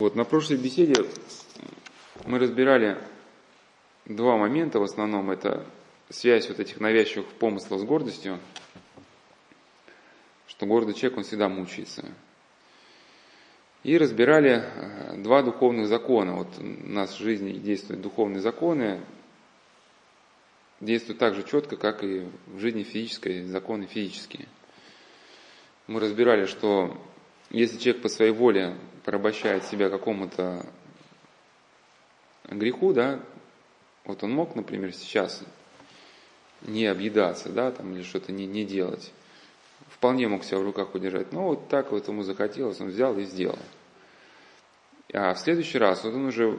Вот на прошлой беседе мы разбирали два момента в основном. Это связь вот этих навязчивых помыслов с гордостью, что гордый человек, он всегда мучается. И разбирали э, два духовных закона. Вот у нас в жизни действуют духовные законы, действуют так же четко, как и в жизни физической, законы физические. Мы разбирали, что если человек по своей воле порабощает себя какому-то греху, да, вот он мог, например, сейчас не объедаться, да, там, или что-то не, не делать. Вполне мог себя в руках удержать. Но вот так вот ему захотелось, он взял и сделал. А в следующий раз вот он уже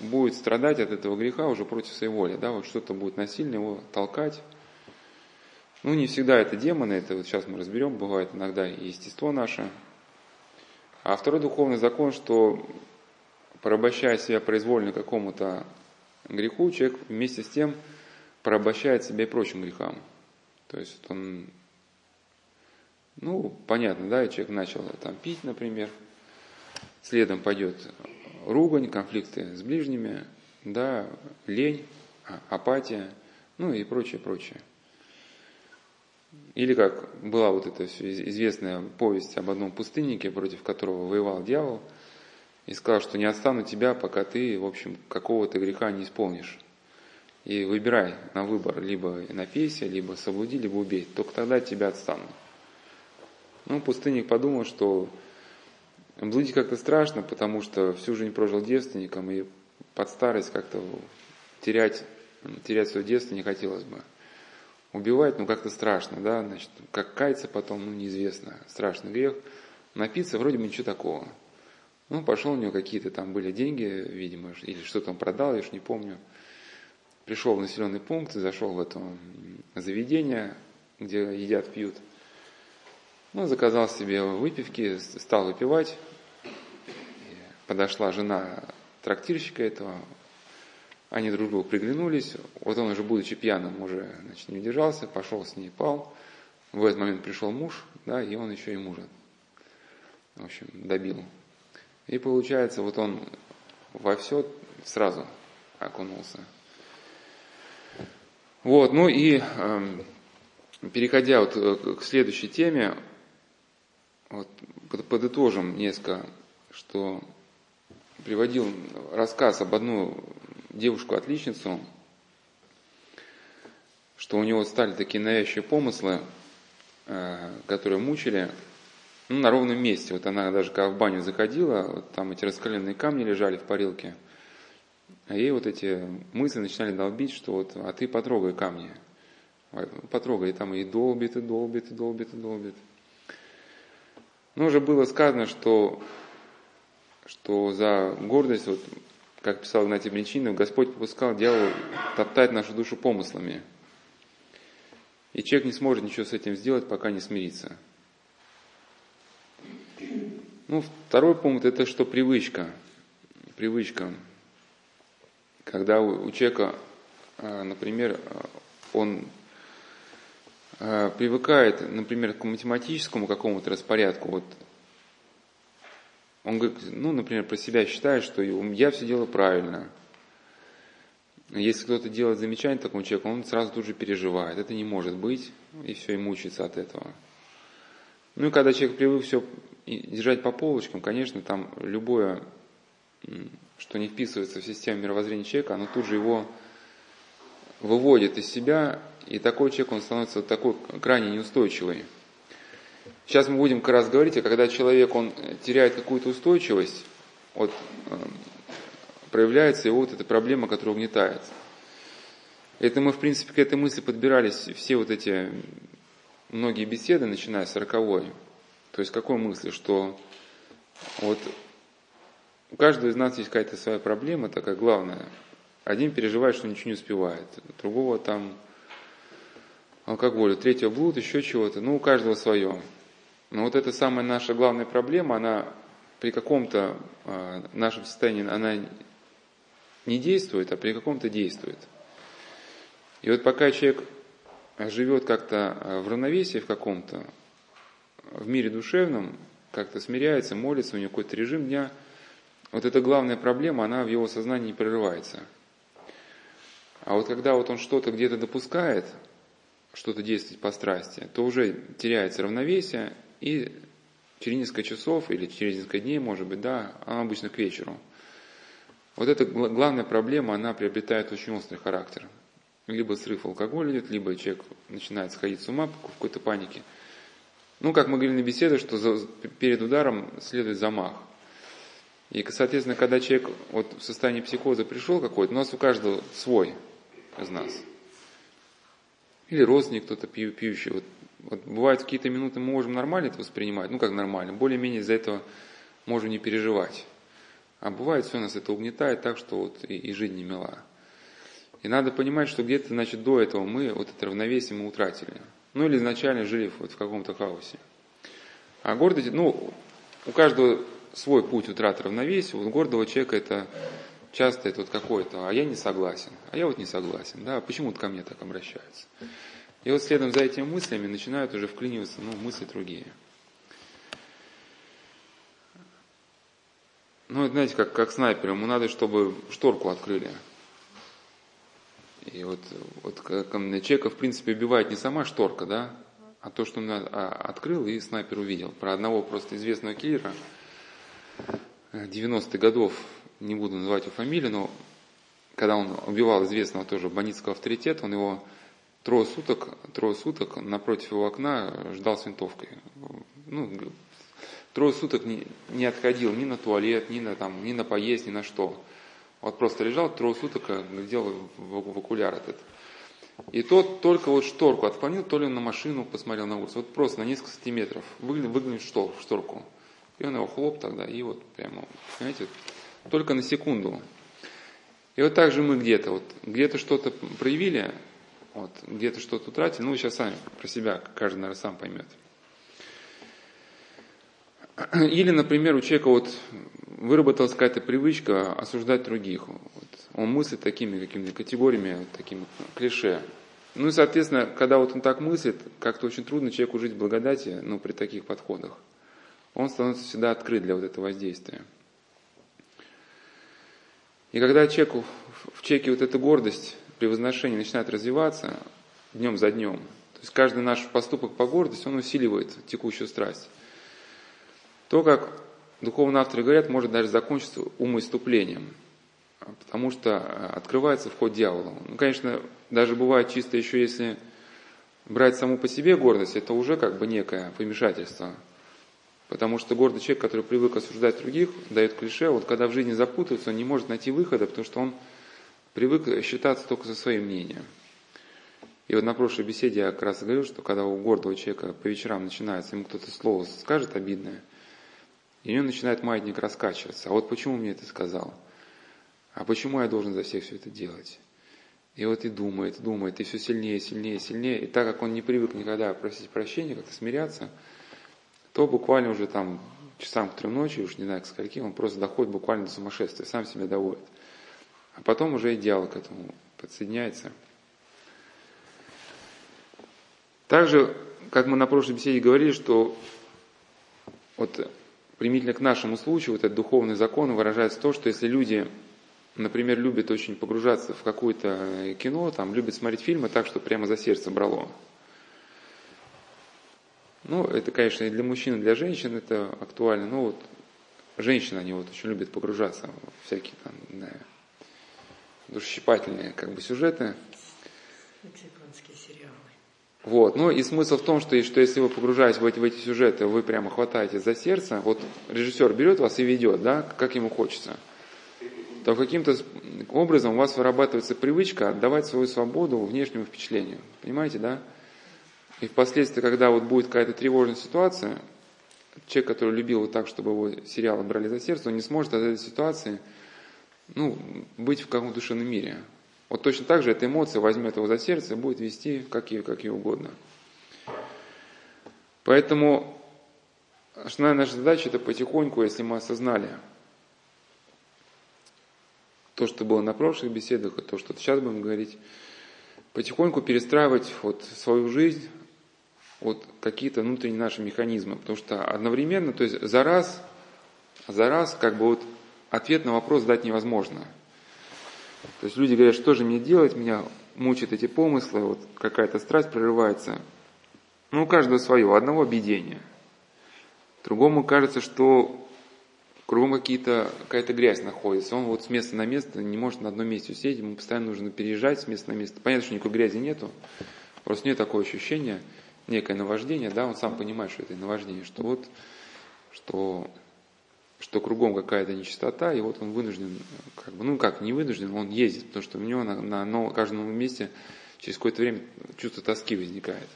будет страдать от этого греха уже против своей воли, да, вот что-то будет насильно его толкать. Ну, не всегда это демоны, это вот сейчас мы разберем, бывает иногда и естество наше, а второй духовный закон, что порабощая себя произвольно какому-то греху, человек вместе с тем порабощает себя и прочим грехам. То есть он, ну, понятно, да, человек начал там пить, например, следом пойдет ругань, конфликты с ближними, да, лень, а, апатия, ну и прочее, прочее. Или как была вот эта известная повесть об одном пустыннике, против которого воевал дьявол, и сказал, что не отстану тебя, пока ты, в общем, какого-то греха не исполнишь. И выбирай на выбор, либо напейся, либо соблуди, либо убей. Только тогда тебя отстану. Ну, пустынник подумал, что блудить как-то страшно, потому что всю жизнь прожил девственником, и под старость как-то терять, терять свое детство не хотелось бы убивать, ну как-то страшно, да, значит, как каяться потом, ну неизвестно, страшный грех. Напиться вроде бы ничего такого. Ну, пошел у него какие-то там были деньги, видимо, или что-то он продал, я уж не помню. Пришел в населенный пункт, зашел в это заведение, где едят, пьют. Ну, заказал себе выпивки, стал выпивать. Подошла жена трактирщика этого, они друг другу приглянулись. Вот он уже, будучи пьяным, уже значит, не удержался, пошел с ней, пал. В этот момент пришел муж, да, и он еще и мужа, в общем, добил. И получается, вот он во все сразу окунулся. Вот, ну и э, переходя вот э, к следующей теме, вот, подытожим несколько, что приводил рассказ об одной девушку-отличницу, что у него стали такие навязчивые помыслы, э, которые мучили, ну, на ровном месте. Вот она даже когда в баню заходила, вот там эти раскаленные камни лежали в парилке, а ей вот эти мысли начинали долбить, что вот, а ты потрогай камни. Потрогай, и там и долбит, и долбит, и долбит, и долбит. Ну, уже было сказано, что, что за гордость вот как писал Игнатий Бринчинов, Господь попускал дьяволу топтать нашу душу помыслами. И человек не сможет ничего с этим сделать, пока не смирится. Ну, второй пункт это что привычка. Привычка. Когда у человека, а, например, он а, привыкает, например, к математическому какому-то распорядку, вот он, говорит, ну, например, про себя считает, что я все делаю правильно. Если кто-то делает замечание такому человеку, он сразу тут же переживает. Это не может быть, и все, и мучается от этого. Ну и когда человек привык все держать по полочкам, конечно, там любое, что не вписывается в систему мировоззрения человека, оно тут же его выводит из себя, и такой человек, он становится такой крайне неустойчивый. Сейчас мы будем как раз говорить, а когда человек он теряет какую-то устойчивость, вот, э, проявляется его вот эта проблема, которая угнетает. Это мы, в принципе, к этой мысли подбирались все вот эти многие беседы, начиная с роковой. То есть какой мысли, что вот у каждого из нас есть какая-то своя проблема, такая главная. Один переживает, что ничего не успевает, другого там алкоголь, третьего блуд, еще чего-то. Ну, у каждого свое. Но вот эта самая наша главная проблема, она при каком-то э, нашем состоянии, она не действует, а при каком-то действует. И вот пока человек живет как-то а, в равновесии в каком-то, в мире душевном, как-то смиряется, молится, у него какой-то режим дня, вот эта главная проблема, она в его сознании не прерывается. А вот когда вот он что-то где-то допускает, что-то действовать по страсти, то уже теряется равновесие, и через несколько часов или через несколько дней, может быть, да, она обычно к вечеру. Вот эта главная проблема, она приобретает очень острый характер. Либо срыв алкоголя идет, либо человек начинает сходить с ума в какой-то панике. Ну, как мы говорили на беседе, что за, перед ударом следует замах. И, соответственно, когда человек вот в состоянии психоза пришел какой-то, у нас у каждого свой из нас. Или родственник кто-то пью, пьющий. Вот, вот бывают какие-то минуты мы можем нормально это воспринимать, ну как нормально, более-менее из-за этого можем не переживать. А бывает все нас это угнетает так, что вот и, и жизнь не мила. И надо понимать, что где-то, значит, до этого мы вот это равновесие мы утратили. Ну или изначально жили вот в каком-то хаосе. А гордость, ну, у каждого свой путь утраты равновесия. У гордого человека это часто это вот какое-то, а я не согласен, а я вот не согласен, да, почему-то ко мне так обращаются. И вот следом за этими мыслями начинают уже вклиниваться, ну, мысли другие. Ну, знаете, как, как снайперу, ему надо, чтобы шторку открыли. И вот, вот человека, в принципе, убивает не сама шторка, да, а то, что он а, открыл и снайпер увидел. Про одного просто известного киллера 90-х годов не буду называть его фамилию, но когда он убивал известного тоже бандитского авторитета, он его трое суток, трое суток напротив его окна ждал с винтовкой. Ну, трое суток не, не отходил ни на туалет, ни на, там, ни на поесть, ни на что. Вот просто лежал, трое суток глядел в, в окуляр этот. И тот только вот шторку отклонил, то ли на машину посмотрел на улицу. Вот просто на несколько сантиметров выглянул, в шторку. И он его хлоп тогда, и вот прямо, понимаете, только на секунду. И вот так же мы где-то, вот где-то что-то проявили, вот, где-то что-то утратили, ну, вы сейчас сами про себя, каждый, наверное, сам поймет. Или, например, у человека вот выработалась какая-то привычка осуждать других. Вот. Он мыслит такими какими-то категориями, такими клише. Ну и, соответственно, когда вот он так мыслит, как-то очень трудно человеку жить в благодати, ну, при таких подходах. Он становится всегда открыт для вот этого воздействия. И когда человеку, в человеке вот эта гордость при возношении начинает развиваться днем за днем, то есть каждый наш поступок по гордости, он усиливает текущую страсть, то, как духовные авторы говорят, может даже закончиться умоиступлением, потому что открывается вход дьявола. Ну, конечно, даже бывает чисто еще если брать саму по себе гордость, это уже как бы некое помешательство – Потому что гордый человек, который привык осуждать других, дает клише, вот когда в жизни запутается, он не может найти выхода, потому что он привык считаться только со своим мнением. И вот на прошлой беседе я как раз говорил, что когда у гордого человека по вечерам начинается, ему кто-то слово скажет обидное, и у него начинает маятник раскачиваться. А вот почему мне это сказал? А почему я должен за всех все это делать? И вот и думает, думает, и все сильнее, сильнее, сильнее. И так как он не привык никогда просить прощения, как-то смиряться – то буквально уже там часам к трем ночи, уж не знаю к скольки, он просто доходит буквально до сумасшествия, сам себя доводит. А потом уже идеал к этому подсоединяется. Также, как мы на прошлой беседе говорили, что вот примительно к нашему случаю, вот этот духовный закон выражается в том, что если люди, например, любят очень погружаться в какое-то кино, там, любят смотреть фильмы так, что прямо за сердце брало, ну, это, конечно, и для мужчин, и для женщин это актуально. Но вот женщины, они вот очень любят погружаться в всякие там, да, душесчипательные как бы сюжеты. сериалы. Вот. Ну и смысл в том, что, что если вы погружаетесь в эти, в эти сюжеты, вы прямо хватаете за сердце, вот режиссер берет вас и ведет, да, как ему хочется, то каким-то образом у вас вырабатывается привычка отдавать свою свободу внешнему впечатлению. Понимаете, да? И впоследствии, когда вот будет какая-то тревожная ситуация, человек, который любил вот так, чтобы его сериалы брали за сердце, он не сможет от этой ситуации ну, быть в каком-то душевном мире. Вот точно так же эта эмоция возьмет его за сердце и будет вести как ей, как ей угодно. Поэтому основная наша задача это потихоньку, если мы осознали то, что было на прошлых беседах, и то, что сейчас будем говорить, потихоньку перестраивать вот свою жизнь вот какие-то внутренние наши механизмы, потому что одновременно, то есть за раз, за раз как бы вот ответ на вопрос дать невозможно. То есть люди говорят, что же мне делать, меня мучают эти помыслы, вот какая-то страсть прорывается. Ну, у каждого свое, у одного объедение. Другому кажется, что кругом какие-то, какая-то грязь находится. Он вот с места на место не может на одном месте усидеть, ему постоянно нужно переезжать с места на место. Понятно, что никакой грязи нету, просто нет такого ощущения, некое наваждение, да, он сам понимает, что это наваждение, что вот, что, что кругом какая-то нечистота, и вот он вынужден, как бы, ну как, не вынужден, он ездит, потому что у него на, на, на каждом новом месте через какое-то время чувство тоски возникает.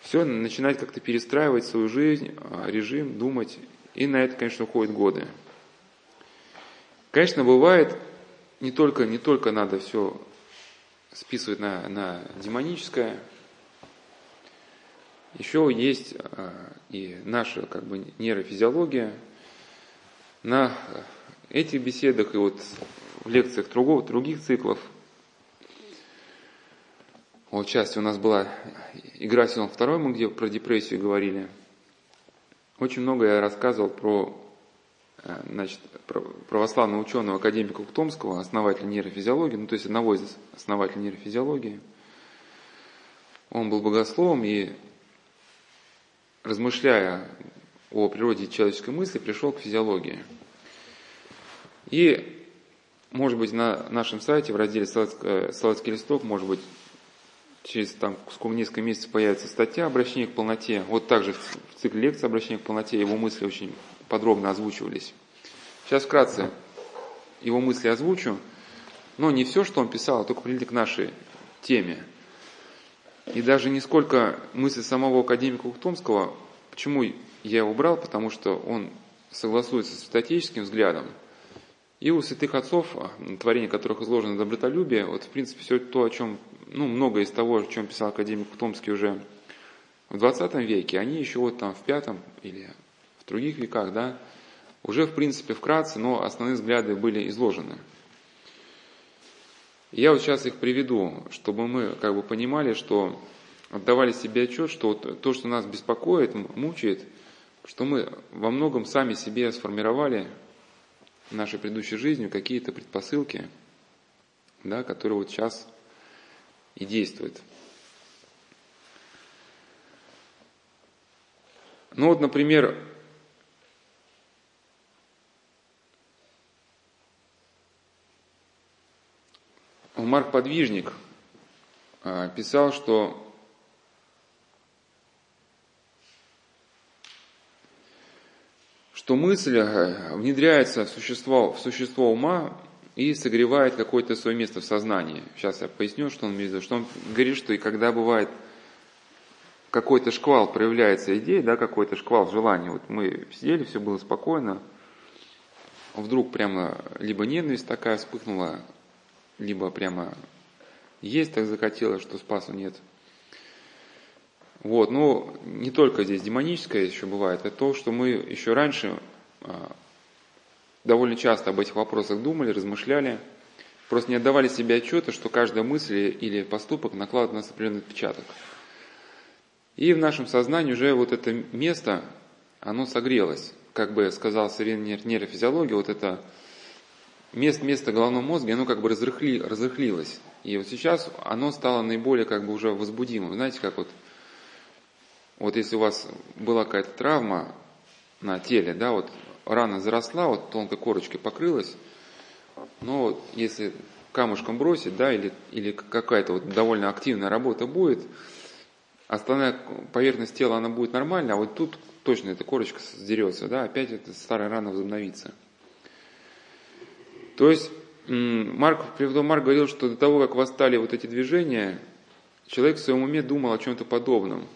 Все, начинать как-то перестраивать свою жизнь, а, режим, думать, и на это, конечно, уходят годы. Конечно, бывает, не только, не только надо все списывать на, на демоническое, еще есть а, и наша как бы нейрофизиология. На этих беседах и вот в лекциях другого, других циклов. Вот часть у нас была игра сезон второй, мы где про депрессию говорили. Очень много я рассказывал про э, значит, православного ученого академика Ухтомского, основателя нейрофизиологии, ну то есть одного из основателей нейрофизиологии. Он был богословом и размышляя о природе человеческой мысли, пришел к физиологии. И, может быть, на нашем сайте в разделе «Салатский листок», может быть, через там, сколько несколько месяцев появится статья «Обращение к полноте». Вот также в цикле лекций «Обращение к полноте» его мысли очень подробно озвучивались. Сейчас вкратце его мысли озвучу, но не все, что он писал, а только прилить к нашей теме – и даже не сколько мысли самого академика Ухтомского, почему я его брал, потому что он согласуется с святоотеческим взглядом. И у святых отцов, творение которых изложено добротолюбие, вот в принципе все то, о чем, ну, многое из того, о чем писал академик Ухтомский уже в 20 веке, они еще вот там в пятом или в других веках, да, уже в принципе вкратце, но основные взгляды были изложены. Я вот сейчас их приведу, чтобы мы как бы понимали, что отдавали себе отчет, что вот то, что нас беспокоит, мучает, что мы во многом сами себе сформировали нашей предыдущей жизни какие-то предпосылки, да, которые вот сейчас и действуют. Ну вот, например, Марк Подвижник а, писал, что что мысль а, внедряется в существо, в существо ума и согревает какое-то свое место в сознании. Сейчас я поясню, что он имеет. Что он говорит, что и когда бывает какой-то шквал, проявляется идея, да, какой-то шквал желания. Вот мы сидели, все было спокойно, вдруг прямо либо ненависть такая вспыхнула, либо прямо есть так захотелось, что спасу нет. Вот, но не только здесь демоническое еще бывает, это то, что мы еще раньше а, довольно часто об этих вопросах думали, размышляли, просто не отдавали себе отчета, что каждая мысль или поступок накладывает на нас определенный отпечаток. И в нашем сознании уже вот это место, оно согрелось. Как бы сказал современная нейрофизиология, вот это место, место головного мозга, оно как бы разрыхли, разрыхлилось. И вот сейчас оно стало наиболее как бы уже возбудимым. Знаете, как вот, вот если у вас была какая-то травма на теле, да, вот рана заросла, вот тонкой корочкой покрылась, но вот если камушком бросить, да, или, или какая-то вот довольно активная работа будет, остальная поверхность тела, она будет нормальная, а вот тут точно эта корочка сдерется, да, опять эта старая рана возобновится. То есть Марк, Марк говорил, что до того, как восстали вот эти движения, человек в своем уме думал о чем-то подобном.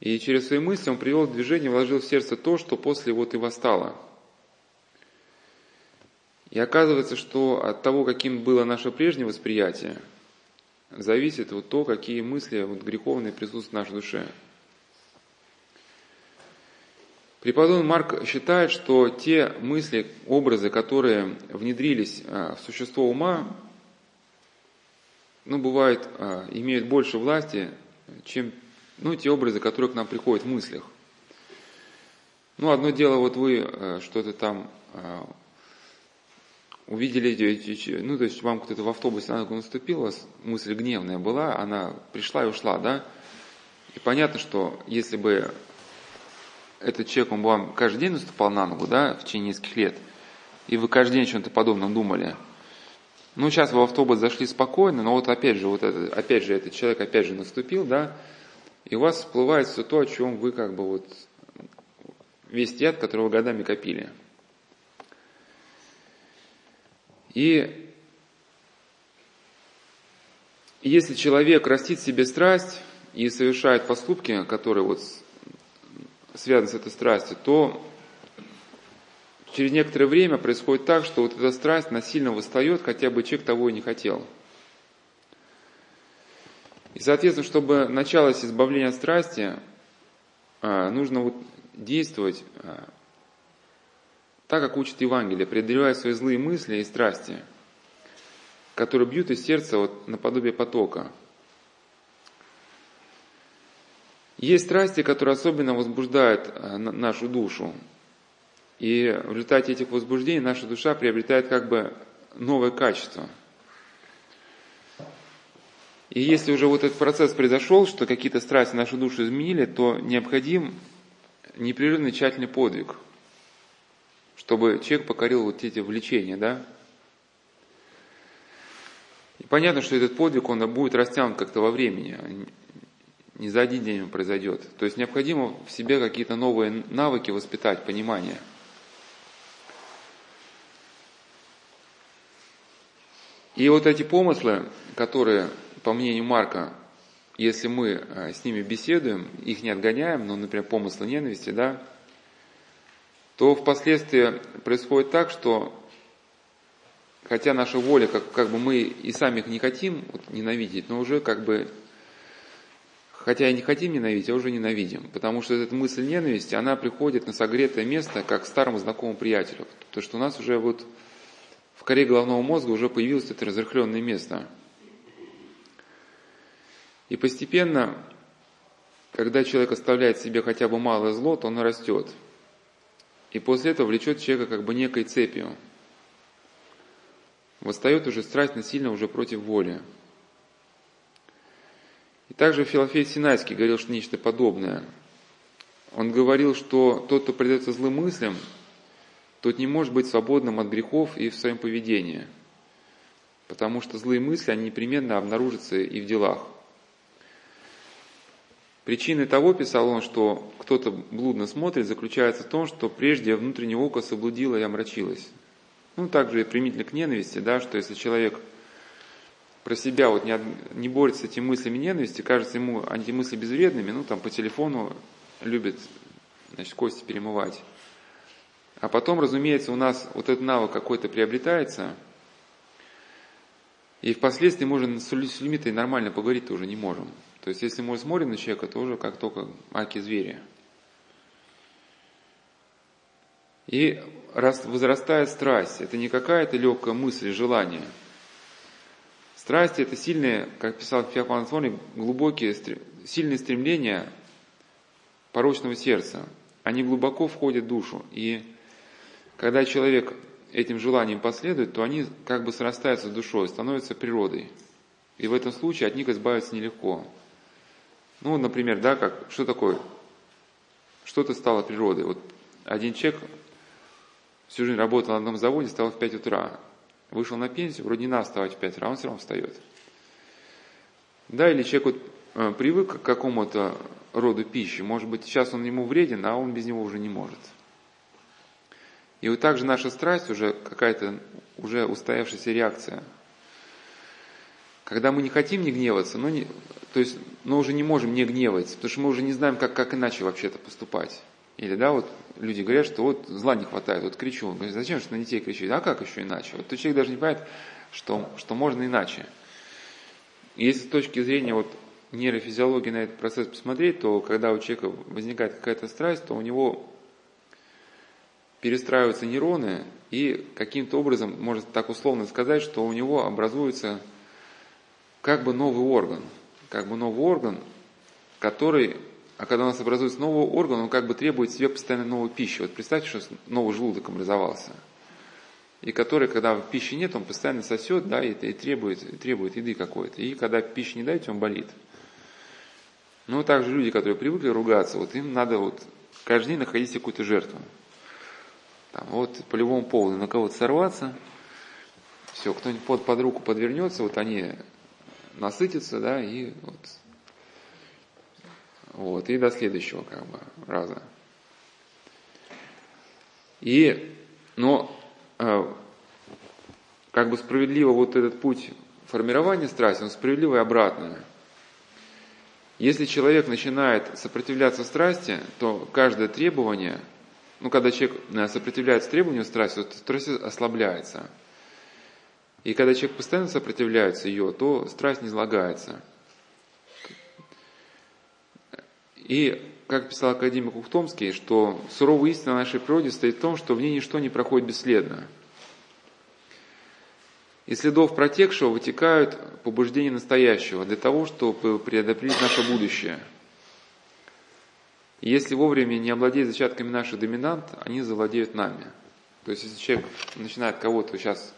И через свои мысли он привел в движение, вложил в сердце то, что после вот и восстало. И оказывается, что от того, каким было наше прежнее восприятие, зависит вот то, какие мысли вот греховные присутствуют в нашей душе. Преподобный Марк считает, что те мысли, образы, которые внедрились а, в существо ума, ну, бывают, а, имеют больше власти, чем ну, те образы, которые к нам приходят в мыслях. Ну, одно дело, вот вы э, что-то там увидели, ну, то есть вам кто-то в автобусе на ногу наступил, у вас мысль гневная была, она пришла и ушла, да? И понятно, что если бы этот человек, он вам каждый день наступал на ногу, да, в течение нескольких лет, и вы каждый день о чем-то подобном думали, ну, сейчас вы в автобус зашли спокойно, но вот опять же, вот это, опять же, этот человек опять же наступил, да, и у вас всплывает все то, о чем вы как бы вот весь яд, который вы годами копили. И если человек растит себе страсть и совершает поступки, которые вот связаны с этой страстью, то через некоторое время происходит так, что вот эта страсть насильно восстает, хотя бы человек того и не хотел. И, соответственно, чтобы началось избавление от страсти, а, нужно вот действовать а, так, как учит Евангелие, преодолевая свои злые мысли и страсти, которые бьют из сердца вот наподобие потока. Есть страсти, которые особенно возбуждают а, нашу душу. И в результате этих возбуждений наша душа приобретает как бы новое качество. И если уже вот этот процесс произошел, что какие-то страсти нашу душу изменили, то необходим непрерывный тщательный подвиг, чтобы человек покорил вот эти влечения, да? И понятно, что этот подвиг, он будет растянут как-то во времени, не за один день он произойдет. То есть необходимо в себе какие-то новые навыки воспитать, понимание. И вот эти помыслы, которые, по мнению Марка, если мы э, с ними беседуем, их не отгоняем, ну, например, помыслы ненависти, да, то впоследствии происходит так, что хотя наша воля, как, как бы мы и сами их не хотим вот, ненавидеть, но уже как бы, хотя и не хотим ненавидеть, а уже ненавидим. Потому что эта мысль ненависти, она приходит на согретое место, как к старому знакомому приятелю. То, что у нас уже вот в коре головного мозга уже появилось это разрыхленное место – и постепенно, когда человек оставляет себе хотя бы малое зло, то он растет. И после этого влечет человека как бы некой цепью. Восстает уже страсть насильно уже против воли. И также Филофей Синайский говорил, что нечто подобное. Он говорил, что тот, кто предается злым мыслям, тот не может быть свободным от грехов и в своем поведении. Потому что злые мысли, они непременно обнаружатся и в делах. Причиной того, писал он, что кто-то блудно смотрит, заключается в том, что прежде внутреннее око соблудило и омрачилось. Ну, также и примительно к ненависти, да, что если человек про себя вот не, не борется с этими мыслями ненависти, кажется ему эти мысли безвредными, ну, там по телефону любит, значит, кости перемывать. А потом, разумеется, у нас вот этот навык какой-то приобретается, и впоследствии можно с людьми-то нормально поговорить тоже не можем. То есть, если мы смотрим на человека, то уже как только аки звери. И возрастает страсть, это не какая-то легкая мысль, желание. Страсть – это сильные, как писал Феофан Антоний, глубокие, сильные стремления порочного сердца. Они глубоко входят в душу. И когда человек этим желанием последует, то они как бы срастаются с душой, становятся природой. И в этом случае от них избавиться нелегко. Ну, например, да, как, что такое? Что-то стало природой. Вот один человек всю жизнь работал на одном заводе, встал в 5 утра. Вышел на пенсию, вроде не надо вставать в 5 утра, а он все равно встает. Да, или человек вот э, привык к какому-то роду пищи, может быть, сейчас он ему вреден, а он без него уже не может. И вот также наша страсть уже какая-то уже устоявшаяся реакция. Когда мы не хотим не гневаться, но не, то есть мы уже не можем не гневаться, потому что мы уже не знаем, как, как иначе вообще-то поступать. Или, да, вот люди говорят, что вот зла не хватает, вот кричу. Он говорит, зачем же на детей кричать? А как еще иначе? Вот человек даже не понимает, что, что можно иначе. Если с точки зрения вот нейрофизиологии на этот процесс посмотреть, то когда у человека возникает какая-то страсть, то у него перестраиваются нейроны, и каким-то образом, можно так условно сказать, что у него образуется как бы новый орган – как бы новый орган, который а когда у нас образуется новый орган, он как бы требует себе постоянно новой пищи. Вот представьте, что новый желудок образовался. И который, когда пищи нет, он постоянно сосет, да, и, и требует, и требует еды какой-то. И когда пищи не даете, он болит. Ну, также люди, которые привыкли ругаться, вот им надо вот каждый день находить какую-то жертву. Там, вот по любому поводу на кого-то сорваться, все, кто-нибудь под, под руку подвернется, вот они насытятся, да, и вот, вот, и до следующего как бы раза. И, но э, как бы справедливо вот этот путь формирования страсти, он справедливый и обратный. Если человек начинает сопротивляться страсти, то каждое требование, ну, когда человек э, сопротивляется требованию страсти, то страсть ослабляется. И когда человек постоянно сопротивляется ее, то страсть не излагается. И, как писал академик Ухтомский, что суровая истина нашей природе стоит в том, что в ней ничто не проходит бесследно. Из следов протекшего вытекают побуждения настоящего для того, чтобы предопределить наше будущее. И если вовремя не овладеть зачатками наших доминант, они завладеют нами. То есть, если человек начинает кого-то сейчас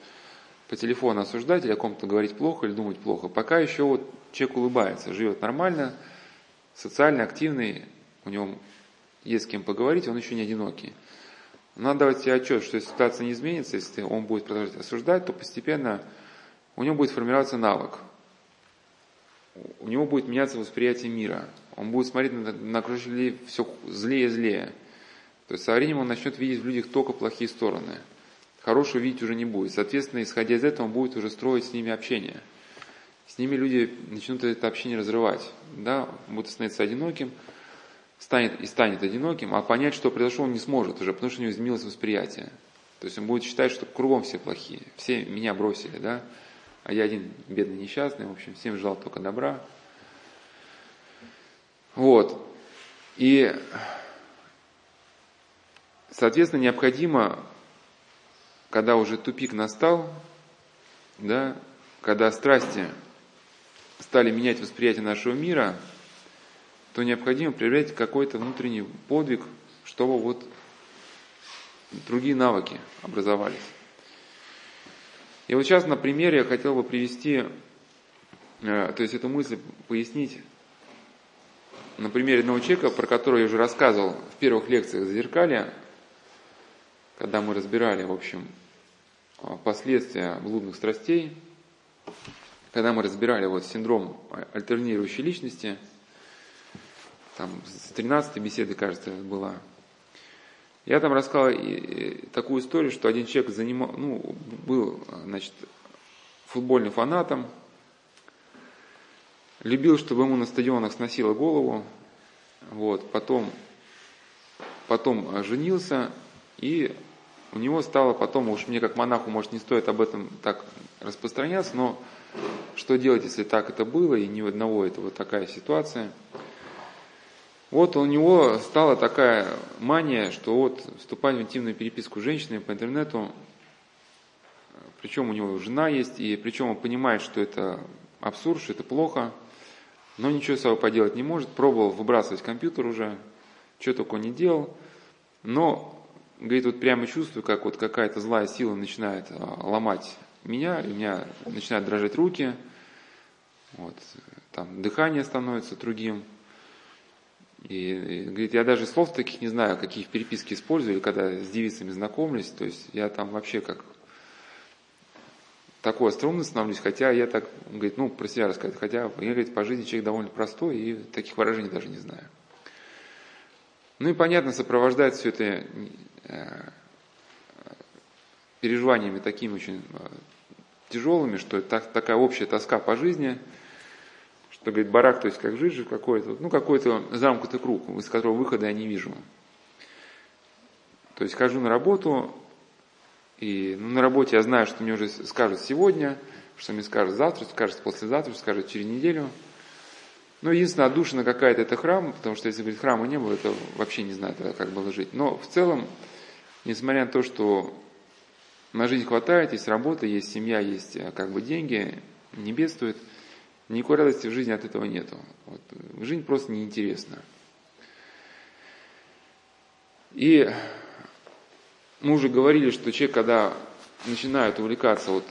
по телефону осуждать или о ком-то говорить плохо или думать плохо, пока еще вот человек улыбается, живет нормально, социально активный, у него есть с кем поговорить, он еще не одинокий. Надо давать себе отчет, что если ситуация не изменится, если он будет продолжать осуждать, то постепенно у него будет формироваться навык. У него будет меняться восприятие мира. Он будет смотреть на, на окружающих все злее и злее. То есть со временем он начнет видеть в людях только плохие стороны. Хорошего видеть уже не будет. Соответственно, исходя из этого, он будет уже строить с ними общение. С ними люди начнут это общение разрывать. Да? Будут становиться одиноким, станет и станет одиноким, а понять, что произошло, он не сможет уже, потому что у него изменилось восприятие. То есть он будет считать, что кругом все плохие, все меня бросили, да, а я один бедный несчастный, в общем, всем желал только добра. Вот. И, соответственно, необходимо, когда уже тупик настал, да, когда страсти стали менять восприятие нашего мира – то необходимо проявлять какой-то внутренний подвиг, чтобы вот другие навыки образовались. И вот сейчас на примере я хотел бы привести, э, то есть эту мысль пояснить на примере одного человека, про которого я уже рассказывал в первых лекциях Зазеркалья, когда мы разбирали, в общем, э, последствия блудных страстей, когда мы разбирали вот синдром альтернирующей личности – там с 13 беседы, кажется, была. Я там рассказал такую историю, что один человек занимал, ну, был, значит, футбольным фанатом, любил, чтобы ему на стадионах сносило голову, вот, потом, потом женился, и у него стало потом, уж мне как монаху, может, не стоит об этом так распространяться, но что делать, если так это было, и ни у одного это вот такая ситуация – вот у него стала такая мания, что вот вступать в интимную переписку с женщиной по интернету, причем у него жена есть, и причем он понимает, что это абсурд, что это плохо, но ничего с собой поделать не может, пробовал выбрасывать компьютер уже, что только не делал, но, говорит, вот прямо чувствую, как вот какая-то злая сила начинает а, ломать меня, и у меня начинают дрожать руки, вот, там дыхание становится другим – и, и говорит, я даже слов таких не знаю, какие в переписке использую, когда с девицами знакомлюсь, то есть я там вообще как такой остроумный становлюсь, хотя я так, говорит, ну, про себя рассказать, хотя я, говорит, по жизни человек довольно простой и таких выражений даже не знаю. Ну и понятно, сопровождает все это э, переживаниями такими очень э, тяжелыми, что это такая общая тоска по жизни – что, говорит, барак, то есть как жижа какой-то, ну какой-то замкнутый круг, из которого выхода я не вижу. То есть хожу на работу, и ну, на работе я знаю, что мне уже скажут сегодня, что мне скажут завтра, скажут послезавтра, скажут через неделю. Ну, единственное, отдушина какая-то это храм, потому что если, говорит, храма не было, это вообще не знаю, как было жить. Но в целом, несмотря на то, что на жизнь хватает, есть работа, есть семья, есть э, как бы деньги, не бедствует – Никакой радости в жизни от этого нету. Вот. Жизнь просто неинтересна. И мы уже говорили, что человек, когда начинает увлекаться вот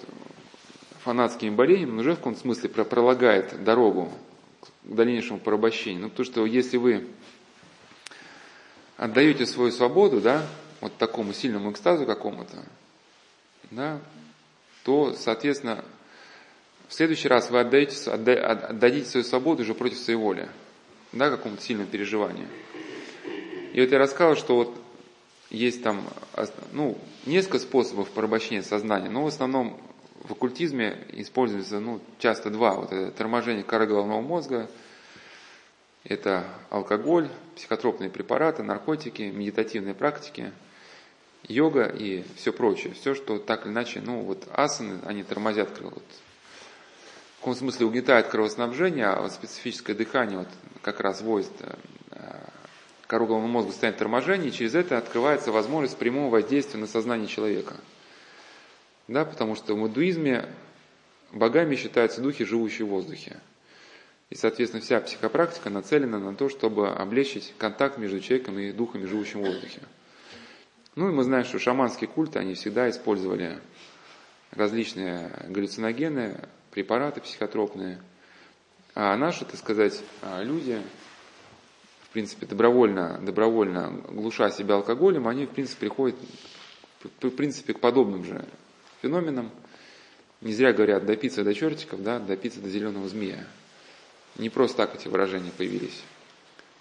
фанатскими болезнями, он уже в каком-то смысле пролагает дорогу к дальнейшему порабощению. Ну, потому что если вы отдаете свою свободу, да, вот такому сильному экстазу какому-то, да, то, соответственно, в следующий раз вы отдаете, отдадите свою свободу уже против своей воли, да, какому-то сильному переживанию. И вот я рассказывал, что вот есть там, ну, несколько способов порабощения сознания, но в основном в оккультизме используется, ну, часто два. Вот это торможение коры головного мозга, это алкоголь, психотропные препараты, наркотики, медитативные практики, йога и все прочее. Все, что так или иначе, ну, вот асаны, они тормозят вот, в каком смысле угнетает кровоснабжение, а вот специфическое дыхание вот как раз вводит э, кору головного мозга в состояние торможения, и через это открывается возможность прямого воздействия на сознание человека – да, потому что в индуизме богами считаются духи, живущие в воздухе. И, соответственно, вся психопрактика нацелена на то, чтобы облегчить контакт между человеком и духами, живущим в воздухе. Ну и мы знаем, что шаманские культы, они всегда использовали различные галлюциногены, препараты психотропные. А наши, так сказать, люди, в принципе, добровольно, добровольно глуша себя алкоголем, они, в принципе, приходят в принципе, к подобным же феноменом. Не зря говорят допиться до чертиков, да, допиться до зеленого змея. Не просто так эти выражения появились.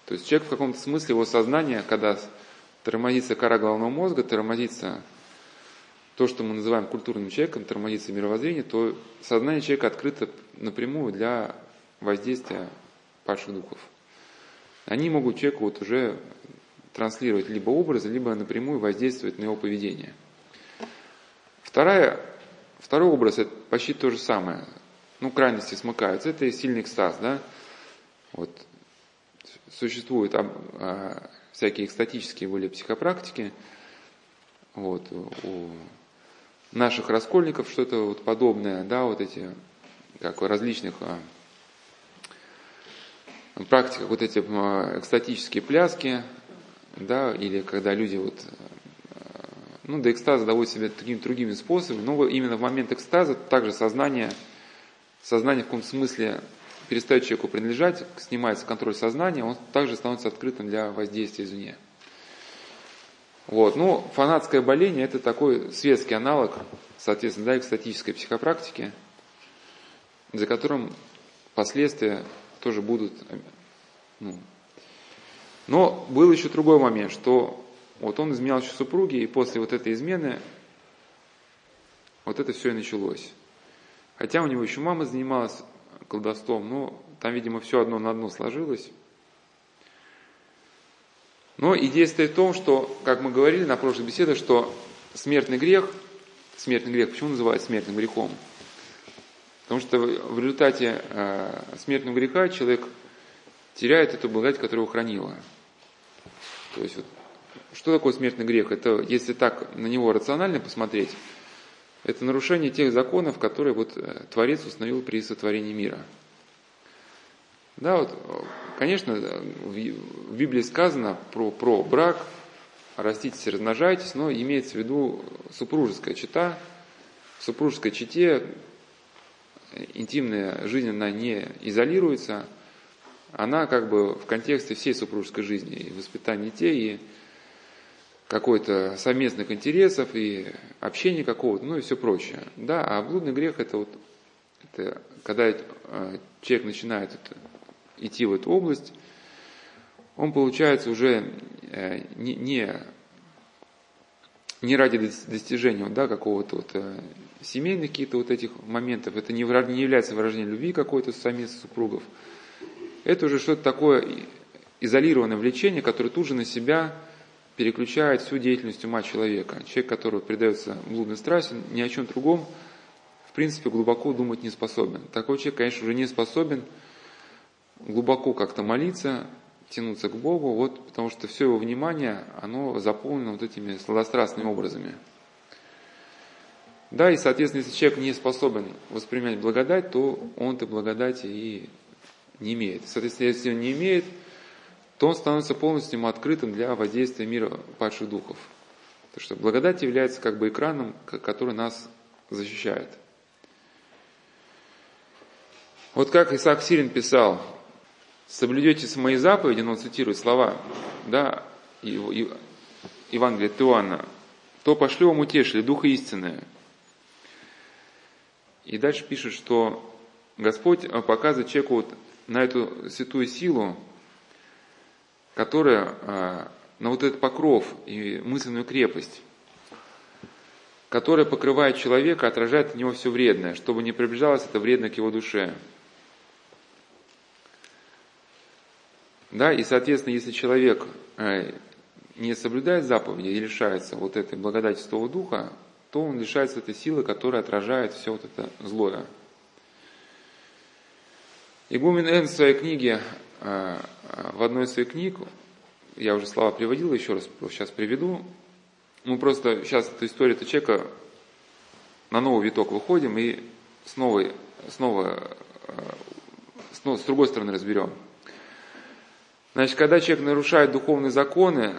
То есть человек в каком-то смысле, его сознание, когда тормозится кора головного мозга, тормозится то, что мы называем культурным человеком, тормозится мировоззрение, то сознание человека открыто напрямую для воздействия падших духов. Они могут человеку вот уже транслировать либо образы, либо напрямую воздействовать на его поведение – Вторая, второй образ, это почти то же самое. Ну, крайности смыкаются. Это сильный экстаз, да. Вот. Существуют а, всякие экстатические были психопрактики. Вот. У наших раскольников что-то вот подобное, да, вот эти, как у различных а, практиках, вот эти а, экстатические пляски, да, или когда люди вот ну, до экстаза доводит себя такими другими способами, но именно в момент экстаза также сознание, сознание в каком-то смысле перестает человеку принадлежать, снимается контроль сознания, он также становится открытым для воздействия извне. Вот. Ну, фанатское боление – это такой светский аналог, соответственно, да, экстатической психопрактики, за которым последствия тоже будут. Ну. Но был еще другой момент, что вот он изменял еще супруге, и после вот этой измены вот это все и началось. Хотя у него еще мама занималась колдовством, но там, видимо, все одно на одно сложилось. Но идея стоит в том, что, как мы говорили на прошлой беседе, что смертный грех, смертный грех, почему называют смертным грехом? Потому что в результате э, смертного греха человек теряет эту благодать, которая его хранила. То есть вот что такое смертный грех? Это, если так на него рационально посмотреть, это нарушение тех законов, которые вот э, Творец установил при сотворении мира. Да, вот, конечно, в Библии сказано про, про брак, раститесь размножайтесь, но имеется в виду супружеская чита. В супружеской чите интимная жизнь, она не изолируется, она как бы в контексте всей супружеской жизни, и воспитания детей, и какой-то совместных интересов и общения какого-то, ну и все прочее. Да, а блудный грех это вот, это когда э, человек начинает идти в эту область, он получается уже э, не, не, не ради достижения да, какого-то вот, э, семейных каких-то вот этих моментов, это не, не является выражением любви какой-то совместных супругов, это уже что-то такое изолированное влечение, которое тут же на себя переключает всю деятельность ума человека. Человек, который предается блудной страсти, ни о чем другом, в принципе, глубоко думать не способен. Такой человек, конечно, уже не способен глубоко как-то молиться, тянуться к Богу, вот, потому что все его внимание, оно заполнено вот этими сладострастными образами. Да, и, соответственно, если человек не способен воспринимать благодать, то он этой благодати и не имеет. Соответственно, если он не имеет, то он становится полностью ему открытым для воздействия мира падших духов. Потому что благодать является как бы экраном, который нас защищает. Вот как Исаак Сирин писал, соблюдете мои заповеди, но он цитирует слова, да, Евангелие от Иоанна, то пошлю вам утешили, Духа истинное. И дальше пишет, что Господь э, показывает человеку вот на эту святую силу, которая э, на вот этот покров и мысленную крепость, которая покрывает человека, отражает от него все вредное, чтобы не приближалось это вредно к его душе. Да, и, соответственно, если человек э, не соблюдает заповеди и лишается вот этой благодати Святого Духа, то он лишается этой силы, которая отражает все вот это злое. Игумен Эн в своей книге, в одной из своих книг, я уже слова приводил, еще раз сейчас приведу. Мы просто сейчас эту историю этого человека на новый виток выходим и снова, снова, снова с другой стороны разберем. Значит, когда человек нарушает духовные законы,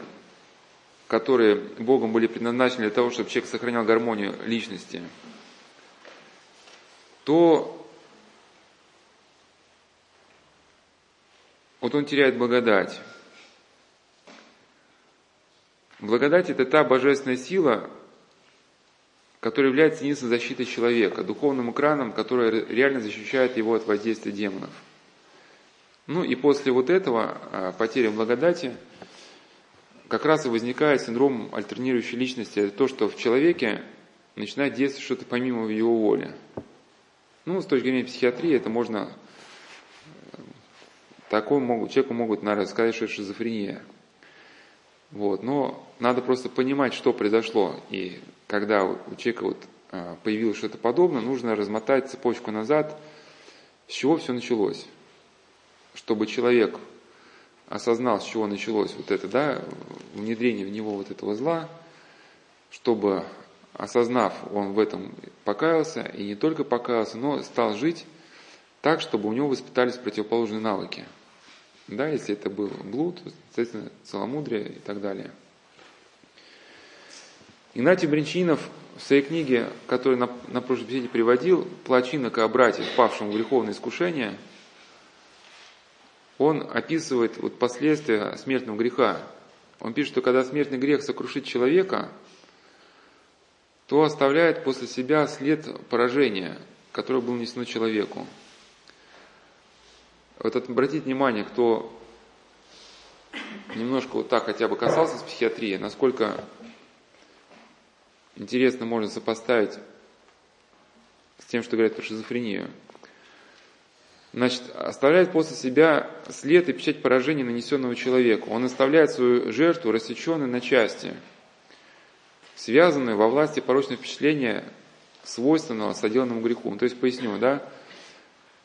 которые Богом были предназначены для того, чтобы человек сохранял гармонию личности, то вот он теряет благодать. Благодать – это та божественная сила, которая является единственной защитой человека, духовным экраном, который реально защищает его от воздействия демонов. Ну и после вот этого а, потери благодати как раз и возникает синдром альтернирующей личности. Это то, что в человеке начинает действовать что-то помимо его воли. Ну, с точки зрения психиатрии, это можно такому человеку могут, наверное, сказать, что это шизофрения. Вот. Но надо просто понимать, что произошло. И когда у человека вот а, появилось что-то подобное, нужно размотать цепочку назад, с чего все началось. Чтобы человек осознал, с чего началось вот это, да, внедрение в него вот этого зла, чтобы, осознав, он в этом покаялся, и не только покаялся, но стал жить так, чтобы у него воспитались противоположные навыки. Да, если это был блуд, соответственно, целомудрие и так далее. Игнатий Бринчинов в своей книге, которую на, на прошлой беседе приводил, «Плач инока о брате, впавшем в греховное искушение», он описывает вот последствия смертного греха. Он пишет, что когда смертный грех сокрушит человека, то оставляет после себя след поражения, которое было нанесено человеку. Вот обратите внимание, кто немножко вот так хотя бы касался с психиатрией, насколько интересно можно сопоставить с тем, что говорят про шизофрению. Значит, оставляет после себя след и печать поражения, нанесенного человеку. Он оставляет свою жертву, рассеченную на части, связанную во власти порочного впечатления, свойственного соделанному греху. Ну, то есть, поясню, да,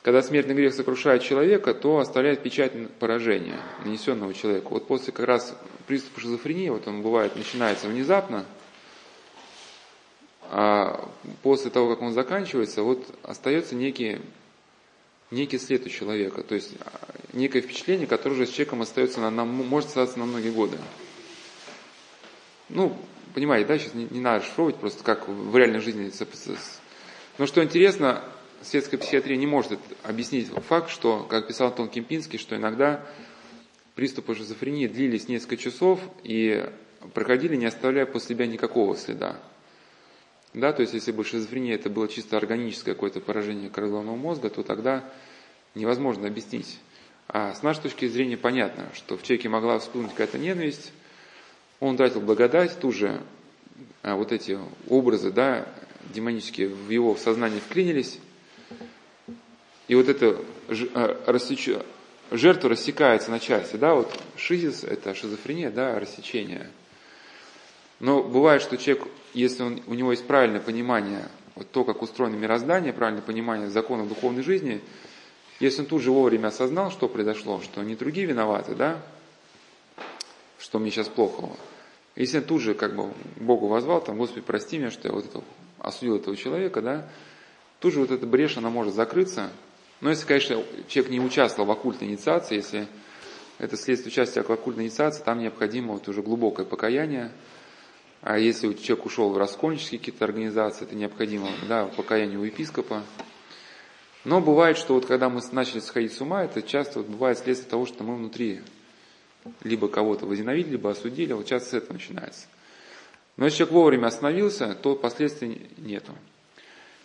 когда смертный грех сокрушает человека, то оставляет печать поражения, нанесенного человеку. Вот после как раз приступа шизофрении, вот он бывает, начинается внезапно, а после того, как он заканчивается, вот остается некий, некий след у человека, то есть а, некое впечатление, которое уже с человеком остается, на, на, может остаться на многие годы. Ну, понимаете, да, сейчас не, не надо шифровать просто, как в реальной жизни. Но что интересно, светская психиатрия не может объяснить факт, что, как писал Антон Кемпинский, что иногда приступы шизофрении длились несколько часов и проходили, не оставляя после себя никакого следа. Да, то есть если бы шизофрения это было чисто органическое какое-то поражение коры головного мозга, то тогда невозможно объяснить. А с нашей точки зрения понятно, что в человеке могла всплынуть какая-то ненависть, он тратил благодать, тут же а, вот эти образы, да, демонические в его сознание вклинились, и вот эта э, жертва рассекается на части, да, вот шизис, это шизофрения, да, рассечение. Но бывает, что человек, если он, у него есть правильное понимание, вот то, как устроено мироздание, правильное понимание законов духовной жизни, если он тут же вовремя осознал, что произошло, что не другие виноваты, да, что мне сейчас плохо, если он тут же как бы Богу возвал, там, Господи, прости меня, что я вот это, осудил этого человека, да, тут же вот эта брешь, она может закрыться, но если, конечно, человек не участвовал в оккультной инициации, если это следствие участия в оккультной инициации, там необходимо вот уже глубокое покаяние. А если человек ушел в раскольнические какие-то организации, это необходимо, да, покаяние у епископа. Но бывает, что вот когда мы начали сходить с ума, это часто вот бывает следствие того, что мы внутри либо кого-то возненавидели, либо осудили, вот часто с этого начинается. Но если человек вовремя остановился, то последствий нету.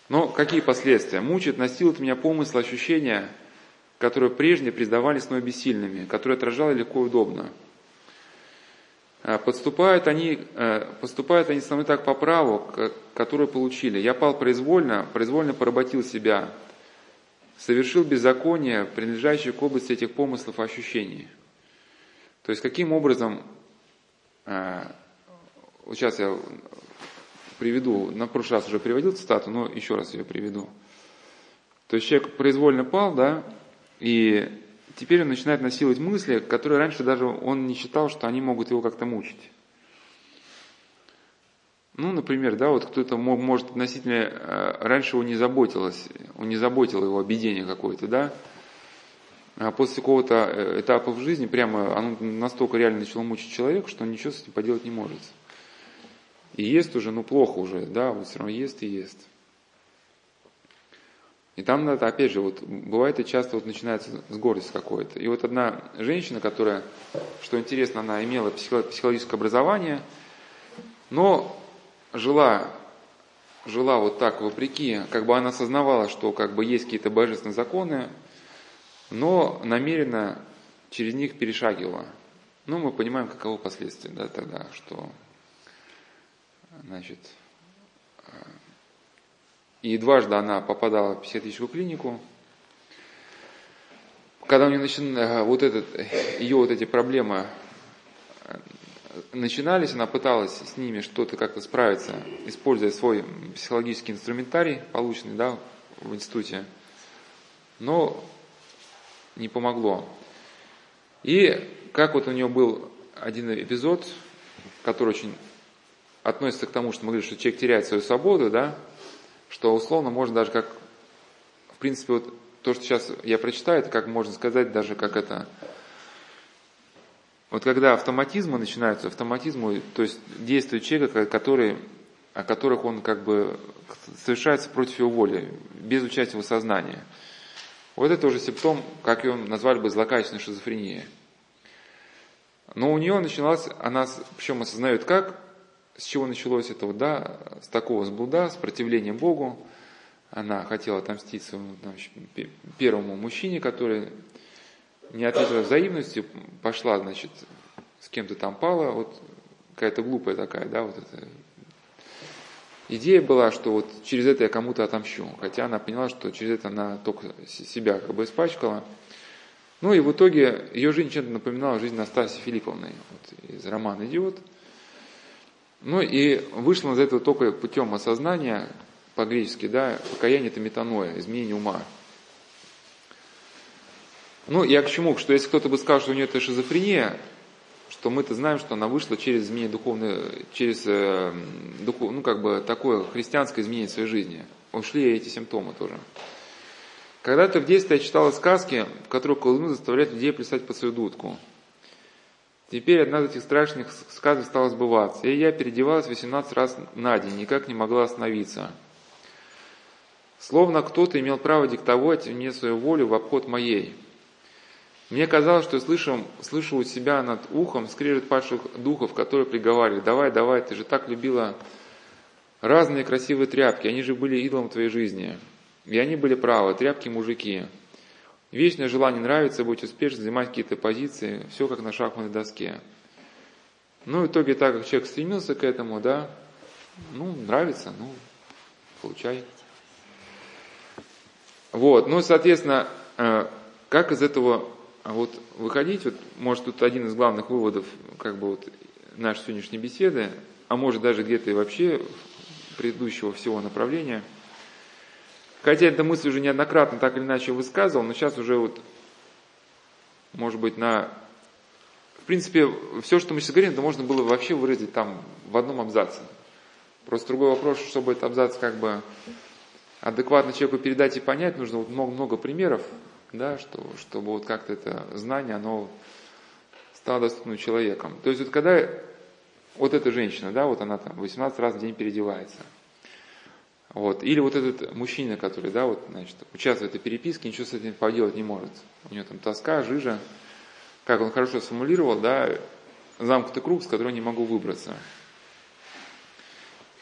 Но какие последствия? Мучают, насилуют меня помыслы, ощущения, которые прежде признавались мной бессильными, которые отражали легко и удобно. А, подступают они, э, поступают они со мной так по праву, которое получили. Я пал произвольно, произвольно поработил себя, совершил беззаконие, принадлежащее к области этих помыслов и ощущений. То есть каким образом, э, сейчас я приведу, на прошлый раз уже приводил цитату, но еще раз ее приведу. То есть человек произвольно пал, да, и теперь он начинает насиловать мысли, которые раньше даже он не считал, что они могут его как-то мучить. Ну, например, да, вот кто-то может относительно, э, раньше его не заботилось, он не заботил его обидение какое-то, да, а после какого-то э, этапа в жизни прямо оно настолько реально начало мучить человека, что он ничего с этим поделать не может. И ест уже, ну плохо уже, да, вот все равно ест и ест. И там надо, опять же, вот бывает и часто вот начинается с гордости какой-то. И вот одна женщина, которая, что интересно, она имела психологическое образование, но жила, жила вот так вопреки, как бы она осознавала, что как бы есть какие-то божественные законы, но намеренно через них перешагивала. Ну, мы понимаем, каково последствия, да, тогда, что Значит, э, и дважды она попадала в психиатрическую клинику. Когда у нее начали, э, вот этот, ее вот эти проблемы э, начинались, она пыталась с ними что-то как-то справиться, используя свой психологический инструментарий, полученный да, в институте, но не помогло. И как вот у нее был один эпизод, который очень относится к тому, что мы говорим, что человек теряет свою свободу, да, что условно можно даже как, в принципе, вот то, что сейчас я прочитаю, это как можно сказать даже как это, вот когда автоматизмы начинаются, автоматизмы, то есть действия человека, которые, о которых он как бы совершается против его воли, без участия его сознания. Вот это уже симптом, как его назвали бы, злокачественной шизофрения. Но у нее началась, она, причем осознает как, с чего началось это, вот, да, с такого сблуда, сопротивления Богу. Она хотела отомстить своему значит, первому мужчине, который не ответила взаимностью, пошла, значит, с кем-то там пала, вот какая-то глупая такая, да, вот эта идея была, что вот через это я кому-то отомщу, хотя она поняла, что через это она только себя как бы испачкала. Ну и в итоге ее жизнь чем-то напоминала жизнь Настасии Филипповны вот, из романа «Идиот», ну и вышло из этого только путем осознания, по-гречески, да, покаяние это метаноя, изменение ума. Ну, я к чему? Что если кто-то бы сказал, что у нее это шизофрения, что мы-то знаем, что она вышла через изменение духовное, через, э, духов, ну, как бы такое христианское изменение своей жизни. Ушли эти симптомы тоже. Когда-то в детстве я читала сказки, в которых колдуны заставляют людей плясать под свою дудку. Теперь одна из этих страшных сказок стала сбываться, и я переодевалась 18 раз на день, никак не могла остановиться. Словно кто-то имел право диктовать мне свою волю в обход моей. Мне казалось, что я слышу, слышу у себя над ухом скрежет падших духов, которые приговаривали, давай, давай, ты же так любила разные красивые тряпки, они же были идолом твоей жизни. И они были правы, тряпки мужики. Вечное желание нравится, быть успешным, занимать какие-то позиции, все как на шахматной доске. Ну, в итоге, так как человек стремился к этому, да, ну, нравится, ну, получай. Вот, ну, соответственно, э, как из этого вот выходить, вот, может, тут один из главных выводов, как бы вот нашей сегодняшней беседы, а может даже где-то и вообще предыдущего всего направления – Хотя эта мысль уже неоднократно так или иначе высказывал, но сейчас уже вот, может быть, на... В принципе, все, что мы сейчас говорим, это можно было вообще выразить там в одном абзаце. Просто другой вопрос, чтобы этот абзац как бы адекватно человеку передать и понять, нужно вот много-много примеров, да, что, чтобы вот как-то это знание, оно стала доступным человеком. То есть вот когда вот эта женщина, да, вот она там 18 раз в день переодевается, вот, или вот этот мужчина, который, да, вот, значит, участвует в этой переписке, ничего с этим поделать не может. У него там тоска, жижа, как он хорошо сформулировал, да, замкнутый круг, с которого не могу выбраться.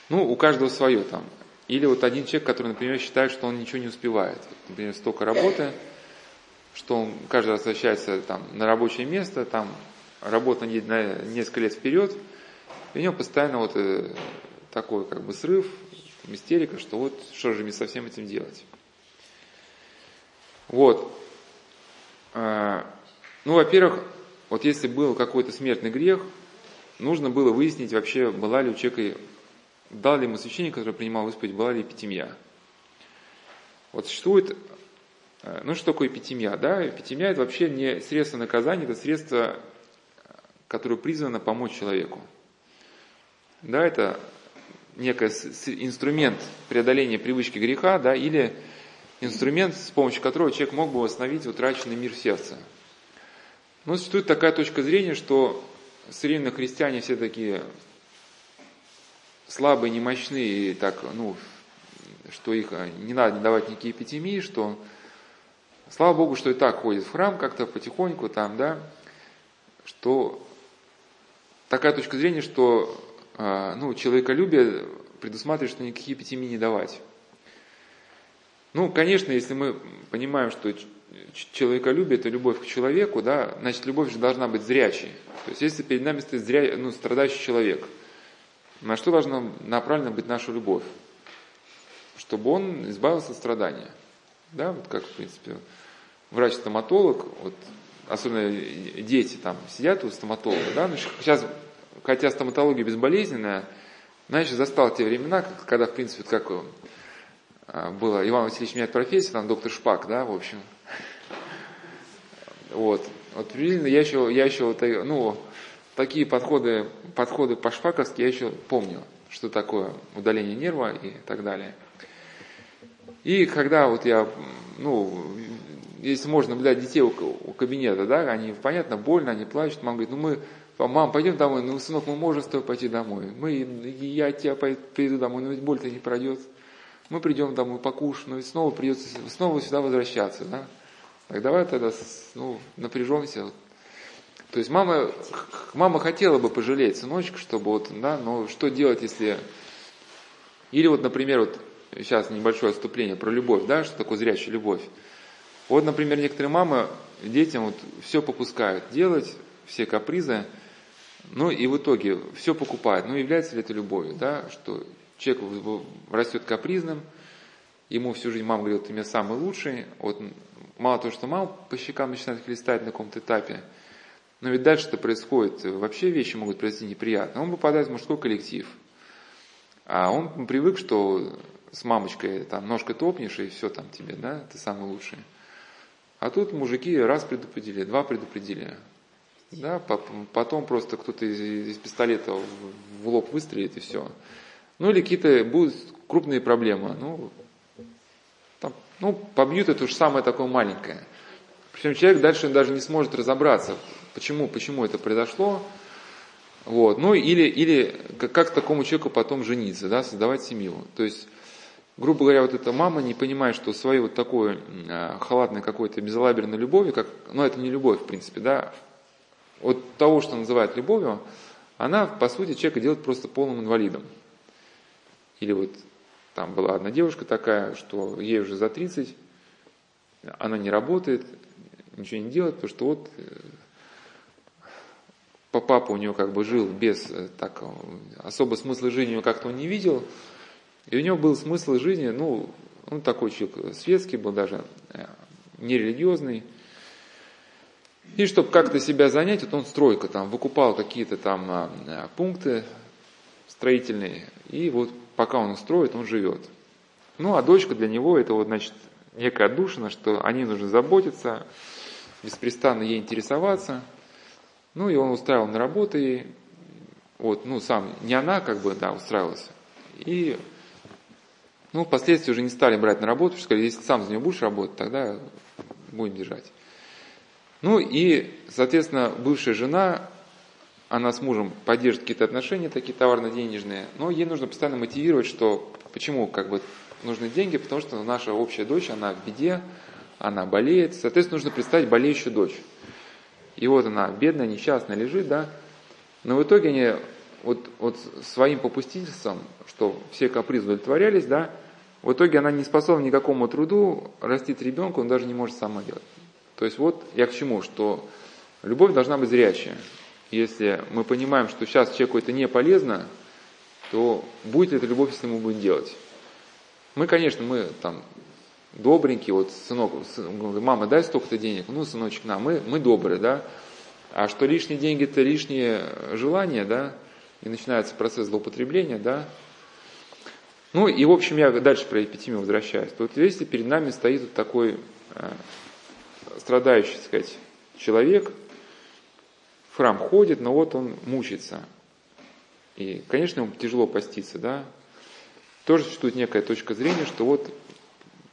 Ну, у каждого свое там. Или вот один человек, который, например, считает, что он ничего не успевает. Например, столько работы, что он каждый раз возвращается там, на рабочее место, там работа на несколько лет вперед, и у него постоянно вот э, такой как бы срыв, истерика, что вот что же мне со всем этим делать. Вот. А, ну, во-первых, вот если был какой-то смертный грех, нужно было выяснить вообще, была ли у человека, дал ли ему священник, который принимал исповедь, была ли эпитемия. Вот существует, э, ну что такое эпитемия? Да? Эпитемия это вообще не средство наказания, это средство, которое призвано помочь человеку. Да, это некий инструмент преодоления привычки греха, да, или инструмент, с помощью которого человек мог бы восстановить утраченный мир сердца. Но существует такая точка зрения, что современные христиане все такие слабые, немощные, и так, ну, что их а, не надо давать никакие эпитемии, что слава Богу, что и так ходит в храм как-то потихоньку там, да, что такая точка зрения, что ну, человеколюбие предусматривает, что никакие эпитемии не давать. Ну, конечно, если мы понимаем, что человеколюбие – это любовь к человеку, да, значит, любовь же должна быть зрячей. То есть, если перед нами стоит зря, ну, страдающий человек, на что должна направлена быть наша любовь? Чтобы он избавился от страдания. Да, вот как, в принципе, врач-стоматолог, вот, особенно дети там сидят у стоматолога, да, ну, сейчас, хотя стоматология безболезненная, знаешь, застал те времена, когда, в принципе, как а, было, Иван Васильевич меняет профессию, там доктор Шпак, да, в общем. Вот. Вот приблизительно я еще, я еще вот, ну, такие подходы, подходы по-шпаковски я еще помню, что такое удаление нерва и так далее. И когда вот я, ну, если можно наблюдать детей у, у кабинета, да, они, понятно, больно, они плачут, мама говорит, ну мы, мам, пойдем домой, ну, сынок, мы можем с тобой пойти домой. Мы, я тебя приду домой, но ведь боль-то не пройдет мы придем домой, покушаем, но и снова придется снова сюда возвращаться, да? Так давай тогда ну, напряжемся. То есть мама, мама хотела бы пожалеть сыночка, чтобы вот, да, но что делать, если... Или вот, например, вот сейчас небольшое отступление про любовь, да, что такое зрячая любовь. Вот, например, некоторые мамы детям вот все попускают делать, все капризы, ну и в итоге все покупают. Ну является ли это любовью, да, что человек растет капризным, ему всю жизнь мама говорит, ты меня самый лучший, вот мало того, что мама по щекам начинает хлестать на каком-то этапе, но ведь дальше это происходит, вообще вещи могут произойти неприятно. Он попадает в мужской коллектив, а он привык, что с мамочкой там ножкой топнешь, и все там тебе, да, ты самый лучший. А тут мужики раз предупредили, два предупредили. Да, потом просто кто-то из, из пистолета в лоб выстрелит и все. Ну или какие-то будут крупные проблемы. Ну, там, ну, побьют это уж самое такое маленькое. Причем человек дальше даже не сможет разобраться, почему, почему это произошло. Вот. Ну или, или как, как такому человеку потом жениться, да, создавать семью. То есть, грубо говоря, вот эта мама не понимает, что своей вот такой э, халатной какой-то безалаберной любовью, как, ну это не любовь в принципе, да, от того, что называют любовью, она по сути человека делает просто полным инвалидом. Или вот там была одна девушка такая, что ей уже за 30, она не работает, ничего не делает, потому что вот э, папа у нее как бы жил без э, так, особо смысла жизни как-то он не видел, и у него был смысл жизни, ну, он такой человек светский был даже, э, нерелигиозный. И чтобы как-то себя занять, вот он стройка там, выкупал какие-то там пункты строительные, и вот пока он строит, он живет. Ну, а дочка для него это вот, значит, некая отдушина, что о ней нужно заботиться, беспрестанно ей интересоваться. Ну, и он устраивал на работу ей, вот, ну, сам, не она, как бы, да, устраивалась. И, ну, впоследствии уже не стали брать на работу, что сказали, если сам за нее будешь работать, тогда будем держать. Ну и, соответственно, бывшая жена, она с мужем поддерживает какие-то отношения такие товарно-денежные, но ей нужно постоянно мотивировать, что почему как бы нужны деньги, потому что наша общая дочь, она в беде, она болеет, соответственно, нужно представить болеющую дочь. И вот она, бедная, несчастная, лежит, да, но в итоге они вот, вот своим попустительством, что все капризы удовлетворялись, да, в итоге она не способна никакому труду, растить ребенка, он даже не может сама делать. То есть вот я к чему, что любовь должна быть зрячая. Если мы понимаем, что сейчас человеку это не полезно, то будет ли эта любовь, если мы будем делать? Мы, конечно, мы там добренькие, вот сынок, мама, дай столько-то денег, ну, сыночек, на, мы, мы добрые, да, а что лишние деньги это лишние желания, да, и начинается процесс злоупотребления, да. Ну и, в общем, я дальше про эпитемию возвращаюсь. Тут, видите, перед нами стоит вот такой э, страдающий, так сказать, человек, в храм ходит, но вот он мучится. И, конечно, ему тяжело поститься, да. Тоже существует некая точка зрения, что вот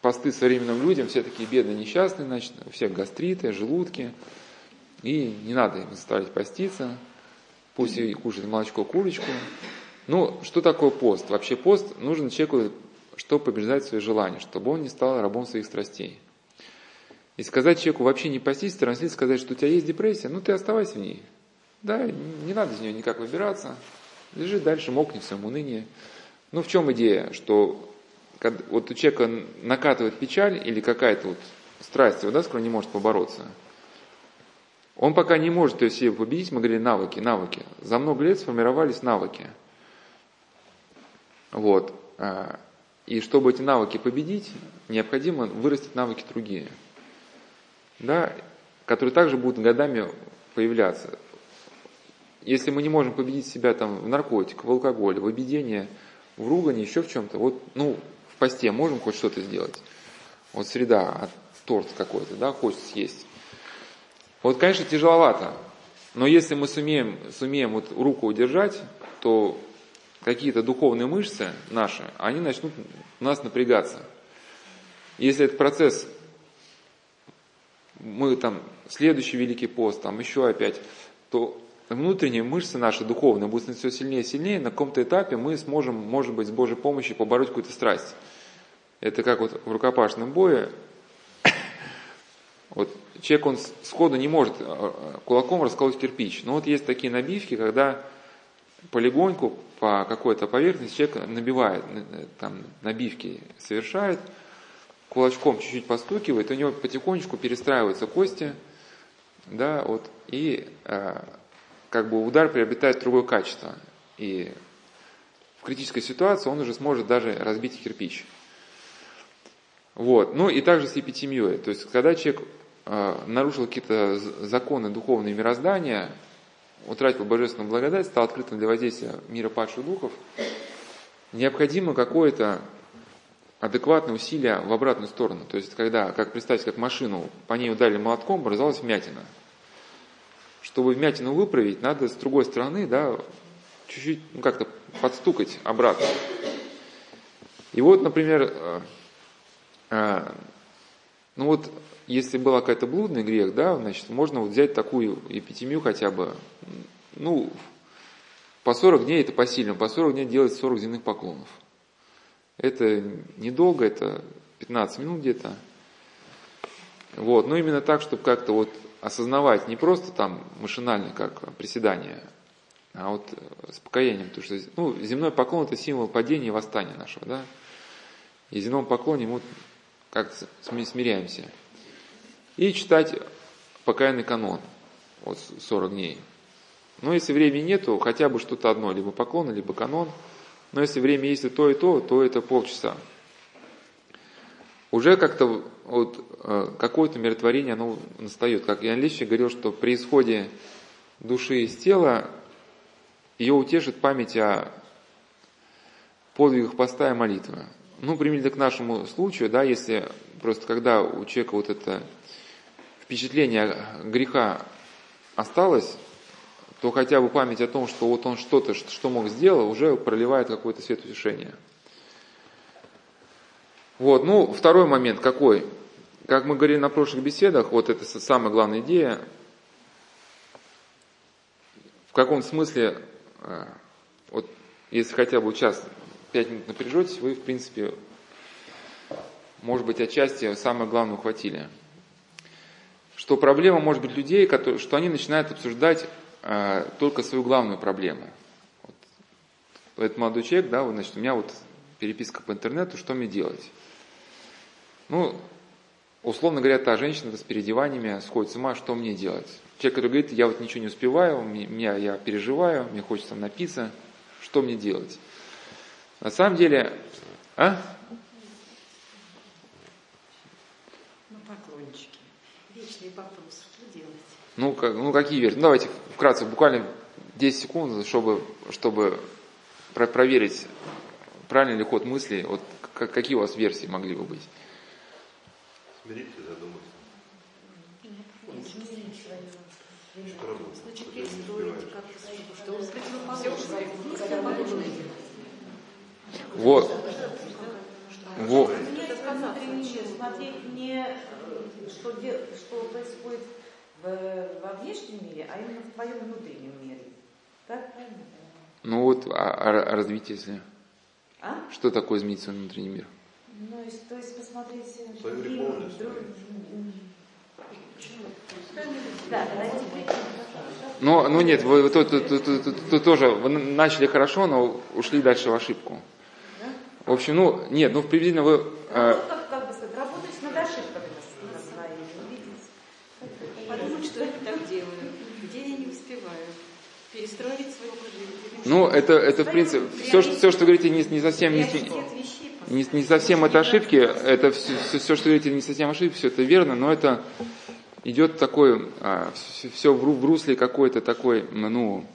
посты современным людям, все такие бедные, несчастные, значит, у всех гастриты, желудки, и не надо им заставлять поститься, пусть и кушает молочко, курочку. Ну, что такое пост? Вообще пост нужен человеку, чтобы побеждать свои желания, чтобы он не стал рабом своих страстей. И сказать человеку вообще не постись, транслить, сказать, что у тебя есть депрессия, ну ты оставайся в ней. Да, не надо из нее никак выбираться. Лежи дальше, мокни в своем унынии. Ну в чем идея, что вот у человека накатывает печаль или какая-то вот страсть, да, с которой не может побороться – он пока не может ее себе победить, мы говорили навыки, навыки. За много лет сформировались навыки. Вот. А, и чтобы эти навыки победить, необходимо вырастить навыки другие, да, которые также будут годами появляться. Если мы не можем победить себя там в наркотиках, в алкоголе, в обедении, в ругане, еще в чем-то, вот, ну, в посте можем хоть что-то сделать. Вот среда, а торт какой-то, да, хочется съесть. Вот, конечно, тяжеловато, но если мы сумеем, сумеем вот руку удержать, то какие-то духовные мышцы наши, они начнут у нас напрягаться. Если этот процесс, мы там, следующий Великий пост, там еще опять, то внутренние мышцы наши духовные будут все сильнее и сильнее, на каком-то этапе мы сможем, может быть, с Божьей помощью побороть какую-то страсть. Это как вот в рукопашном бое, вот человек, он сходу не может э, э, кулаком расколоть кирпич. Но вот есть такие набивки, когда полигоньку по какой-то поверхности человек набивает, э, там набивки совершает, кулачком чуть-чуть постукивает, у него потихонечку перестраиваются кости, да, вот, и э, как бы удар приобретает другое качество. И в критической ситуации он уже сможет даже разбить кирпич. Вот. Ну и также с эпитемией. То есть, когда человек Э, нарушил какие-то законы духовные мироздания, утратил божественную благодать, стал открытым для воздействия мира падших духов, необходимо какое-то адекватное усилие в обратную сторону. То есть, когда, как представьте, как машину, по ней ударили молотком, образовалась вмятина. Чтобы вмятину выправить, надо с другой стороны, да, чуть-чуть, ну, как-то подстукать обратно. И вот, например, э, э, ну вот если была какая-то блудный грех, да, значит, можно вот взять такую эпитемию хотя бы, ну, по 40 дней это посильно, по 40 дней делать 40 земных поклонов. Это недолго, это 15 минут где-то. Вот, но именно так, чтобы как-то вот осознавать, не просто там машинально, как приседание, а вот с покаянием, потому что ну, земной поклон это символ падения и восстания нашего, да. И в земном поклоне мы как смиряемся и читать покаянный канон, вот 40 дней. Но если времени нету, хотя бы что-то одно, либо поклон, либо канон. Но если время есть и то, и то, то это полчаса. Уже как-то вот э, какое-то миротворение оно настает. Как Ян Лещик говорил, что при исходе души из тела ее утешит память о подвигах поста и молитвы. Ну, применительно к нашему случаю, да, если просто когда у человека вот это впечатление греха осталось, то хотя бы память о том, что вот он что-то, что мог сделать, уже проливает какой-то свет утешения. Вот, ну, второй момент какой? как мы говорили на прошлых беседах, вот это самая главная идея, в каком смысле, э, вот если хотя бы час, пять минут напряжетесь, вы, в принципе, может быть, отчасти самое главное ухватили. Что проблема может быть людей, которые, что они начинают обсуждать э, только свою главную проблему. Вот. Этот молодой человек, да, вот, значит, у меня вот переписка по интернету, что мне делать? Ну, условно говоря, та женщина с переодеваниями сходит с ума, что мне делать? Человек, который говорит, я вот ничего не успеваю, меня, я переживаю, мне хочется напиться, что мне делать? На самом деле, а? вечный вопрос, что делать? Ну, как, ну какие версии? Ну, давайте вкратце, буквально 10 секунд, чтобы, чтобы про проверить, правильный ли ход мысли, вот как, какие у вас версии могли бы быть? Смириться, задуматься. Значит, перестроить, как что он Вот. Вот. Смотреть не что, что происходит в, во внешнем мире, а именно в твоем внутреннем мире. Так правильно? Ну вот, а, а развитие, если... А? Что такое изменить свой внутренний мир? Ну, то есть посмотреть Свою другим, греховность. друг... Да, Ну, ну нет, вы, вы тут, тут, тут, тут- тут- тут тоже вы начали хорошо, но ушли дальше в ошибку. В общем, ну, нет, ну, приблизительно вы... э, Ну, как, как бы сказать, работать над ошибками на, на своими, увидеть. Подумать, что я не так делаю, где я не успеваю, перестроить свою жизнь. ну, это, это в принципе, все, что- все, что говорите, не, не совсем... Не, не, не совсем это ошибки, это все, все, все, что говорите, не совсем ошибки, все это верно, но это идет такой, все, в, ру- в русле какой-то такой, ну,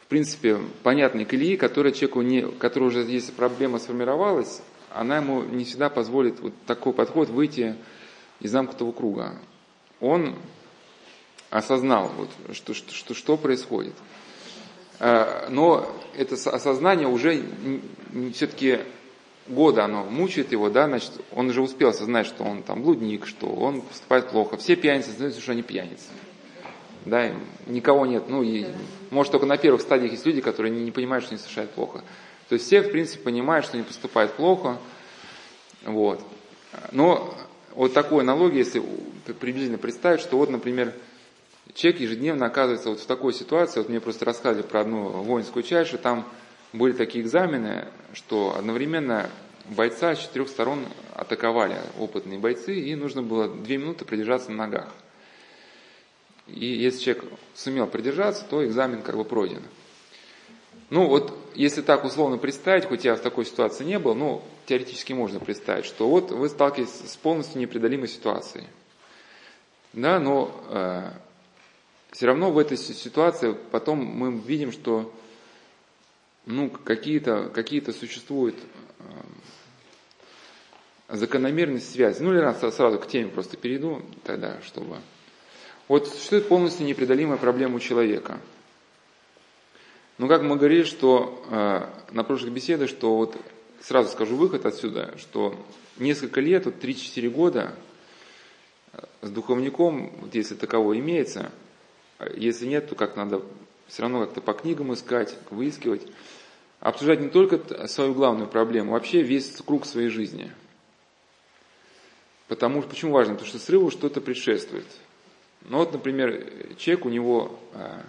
в принципе, понятной колеи, которая человеку не, которая уже, если проблема сформировалась, она ему не всегда позволит вот такой подход выйти из замкнутого круга. Он осознал, вот, что, что, что, что происходит. А, Но это осознание уже все-таки года оно мучает его, да, значит, он уже успел осознать, что он там блудник, что он поступает плохо. Все пьяницы знают, что они пьяницы. Да, никого нет. Ну, и, может, только на первых стадиях есть люди, которые не, не понимают, что они совершают плохо. То есть все, в принципе, понимают, что они поступают плохо. Вот. Но вот такой аналогии, если приблизительно представить, что вот, например, человек ежедневно оказывается вот в такой ситуации, вот мне просто рассказывали про одну воинскую часть, что там были такие экзамены, что одновременно бойца с четырех сторон атаковали опытные бойцы, и нужно было две минуты продержаться на ногах. И если человек сумел продержаться, то экзамен как бы пройден. Ну вот, если так условно представить, хоть я в такой ситуации не был, ну, теоретически можно представить, что вот вы сталкиваетесь с полностью непреодолимой ситуацией. Да, но э, все равно в этой си- ситуации потом мы видим, что ну, какие-то какие существуют э, закономерность связи. Ну, или раз сразу к теме просто перейду тогда, чтобы... Вот существует полностью непреодолимая проблема у человека. Ну, как мы говорили, что э, на прошлых беседах, что вот сразу скажу выход отсюда, что несколько лет, вот 3-4 года э, с духовником, вот если таково имеется, если нет, то как надо все равно как-то по книгам искать, выискивать, обсуждать не только свою главную проблему, вообще весь круг своей жизни. Потому что, почему важно? Потому что срыву что-то предшествует. Ну вот, например, человек, у него, а,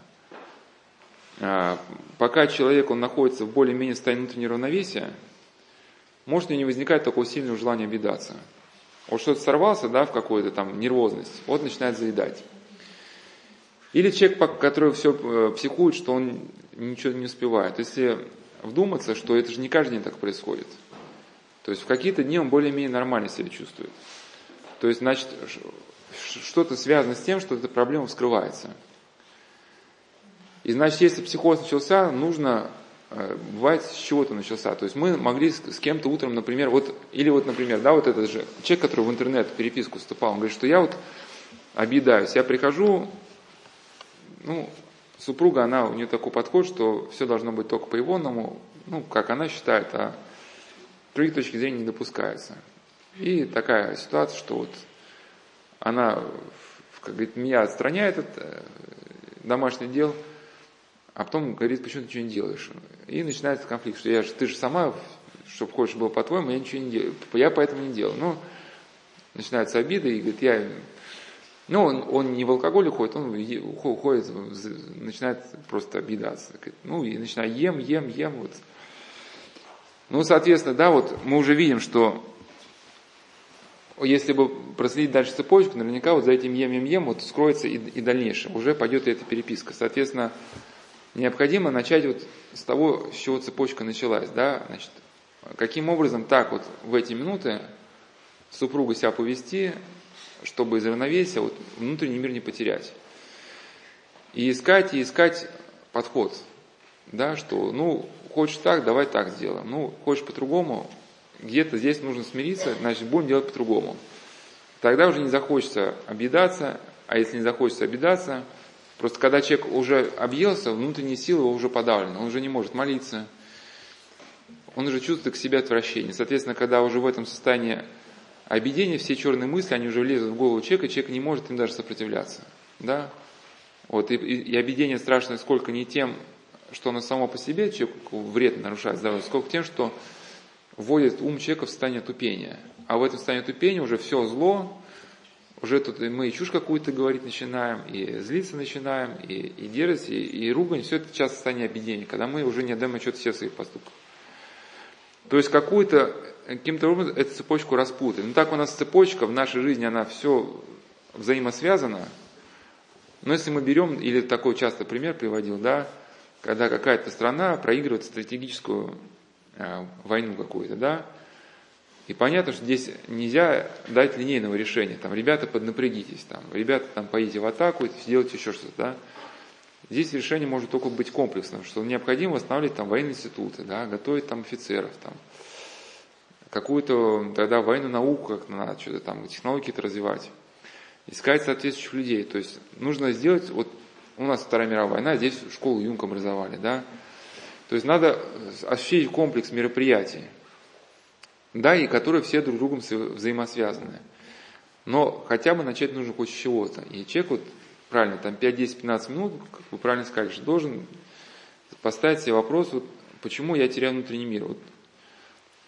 а, пока человек, он находится в более-менее состоянии внутреннего равновесия, может у него не возникать такого сильного желания обидаться. Вот что-то сорвался, да, в какую-то там нервозность, вот начинает заедать. Или человек, который все психует, что он ничего не успевает. Если вдуматься, что это же не каждый день так происходит. То есть в какие-то дни он более-менее нормально себя чувствует. То есть, значит, что-то связано с тем, что эта проблема вскрывается. И значит, если психоз начался, нужно, э, бывает, с чего-то начался. То есть мы могли с, кем-то утром, например, вот, или вот, например, да, вот этот же человек, который в интернет переписку вступал, он говорит, что я вот объедаюсь, я прихожу, ну, супруга, она, у нее такой подход, что все должно быть только по Ивонному, ну, как она считает, а других точки зрения не допускается. И такая ситуация, что вот она, как говорит, меня отстраняет от э, домашних дел, а потом говорит, почему ты ничего не делаешь? И начинается конфликт, что я же, ты же сама, чтобы хочешь было по-твоему, я ничего не делаю, я поэтому не делаю. Ну, начинаются обиды, и говорит, я ну, он, он не в алкоголь уходит, он уходит, начинает просто обидаться. Ну, и начинает ем, ем, ем. Вот. Ну, соответственно, да, вот мы уже видим, что если бы проследить дальше цепочку, наверняка вот за этим ем, ем, ем вот скроется и, и дальнейшее. Уже пойдет и эта переписка. Соответственно, необходимо начать вот с того, с чего цепочка началась. Да? Значит, каким образом так вот в эти минуты супругу себя повести, чтобы из равновесия вот, внутренний мир не потерять. И искать, и искать подход. Да, что, ну, хочешь так, давай так сделаем. Ну, хочешь по-другому, где-то здесь нужно смириться, значит, будем делать по-другому. Тогда уже не захочется обидаться, а если не захочется обидаться, просто когда человек уже объелся, внутренние силы его уже подавлены, он уже не может молиться, он уже чувствует к себе отвращение. Соответственно, когда уже в этом состоянии обидения, все черные мысли, они уже лезут в голову человека, человек не может им даже сопротивляться. Да? Вот, и, и, и обидение страшное сколько не тем, что оно само по себе человеку вред нарушает здоровье, сколько тем, что вводит ум человека в состояние тупения. А в этом состоянии тупения уже все зло, уже тут мы и чушь какую-то говорить начинаем, и злиться начинаем, и, и дерзость, и, и ругань, все это часто состояние обидения, когда мы уже не отдаем отчет все своих поступков. То есть какую-то каким-то образом эту цепочку распутать. Ну так у нас цепочка в нашей жизни, она все взаимосвязана. Но если мы берем, или такой часто пример приводил, да, когда какая-то страна проигрывает стратегическую э, войну какую-то, да, и понятно, что здесь нельзя дать линейного решения. Там, ребята, поднапрягитесь, там, ребята, там, поедете в атаку, сделайте еще что-то, да. Здесь решение может только быть комплексным, что необходимо восстанавливать там военные институты, да, готовить там офицеров, там, какую-то тогда военную науку как надо, что-то там, технологии какие-то развивать, искать соответствующих людей. То есть нужно сделать, вот у нас Вторая мировая война, здесь школу Юнг образовали, да. То есть надо осуществить комплекс мероприятий, да, и которые все друг с другом взаимосвязаны. Но хотя бы начать нужно хоть с чего-то. И человек вот правильно, там 5, 10, 15 минут, как вы правильно сказали, что должен поставить себе вопрос, вот, почему я теряю внутренний мир. Вот,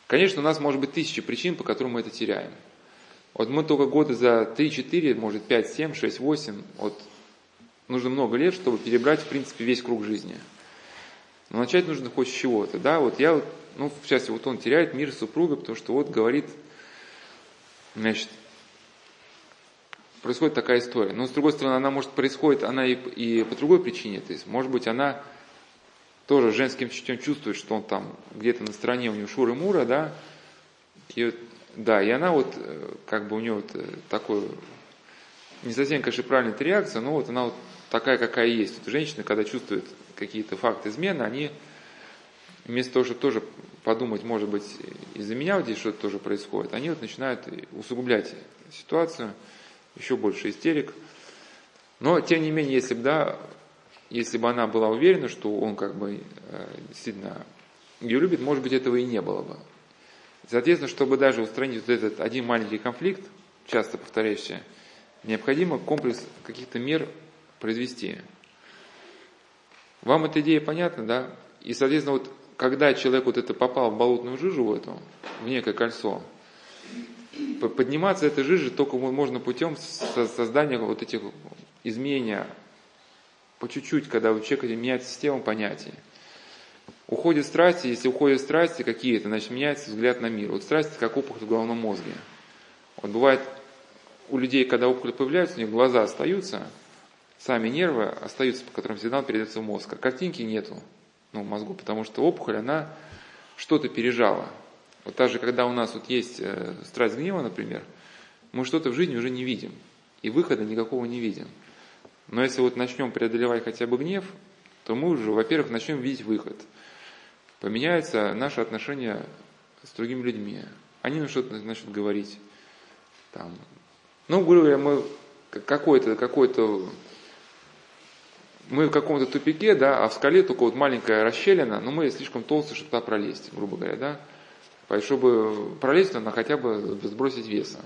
конечно, у нас может быть тысячи причин, по которым мы это теряем. Вот мы только годы за 3-4, может 5, 7, 6, 8, вот нужно много лет, чтобы перебрать, в принципе, весь круг жизни. Но начать нужно хоть с чего-то, да, вот я вот, ну, частности, вот он теряет мир супруга, потому что вот говорит, значит, происходит такая история. Но с другой стороны, она может происходит, она и, и по другой причине. То есть, может быть, она тоже женским чутьем чувствует, что он там где-то на стороне у нее Шура Мура, да, и, да, и она вот, э, как бы у нее вот э, такой, не совсем, конечно, правильная реакция, но вот она вот такая, какая есть. Вот женщины, когда чувствуют какие-то факты измены, они вместо того, чтобы тоже подумать, может быть, из-за меня вот здесь что-то тоже происходит, они вот начинают усугублять ситуацию, еще больше истерик. Но, тем не менее, если бы, да, если бы она была уверена, что он как бы э, действительно ее любит, может быть, этого и не было бы. Соответственно, чтобы даже устранить вот этот один маленький конфликт, часто повторяющийся, необходимо комплекс каких-то мер произвести. Вам эта идея понятна, да? И, соответственно, вот когда человек вот это попал в болотную жижу в эту, в некое кольцо, подниматься этой жижи только можно путем создания вот этих изменения по чуть-чуть, когда у человека меняется система понятий. Уходят страсти, если уходят страсти какие-то, значит меняется взгляд на мир. Вот страсти как опухоль в головном мозге. Вот бывает у людей, когда опухоль появляется, у них глаза остаются, сами нервы остаются, по которым сигнал передается в мозг. А картинки нету ну, мозгу, потому что опухоль, она что-то пережала. Вот даже когда у нас вот есть э, страсть гнева, например, мы что-то в жизни уже не видим. И выхода никакого не видим. Но если вот начнем преодолевать хотя бы гнев, то мы уже, во-первых, начнем видеть выход. Поменяется наше отношение с другими людьми. Они нам что-то начнут говорить. Там. Ну, грубо говоря, мы какой-то, какой-то мы в каком-то тупике, да, а в скале только вот маленькая расщелина, но мы слишком толстые, чтобы туда пролезть, грубо говоря, да. Чтобы пролезть, надо хотя бы сбросить веса.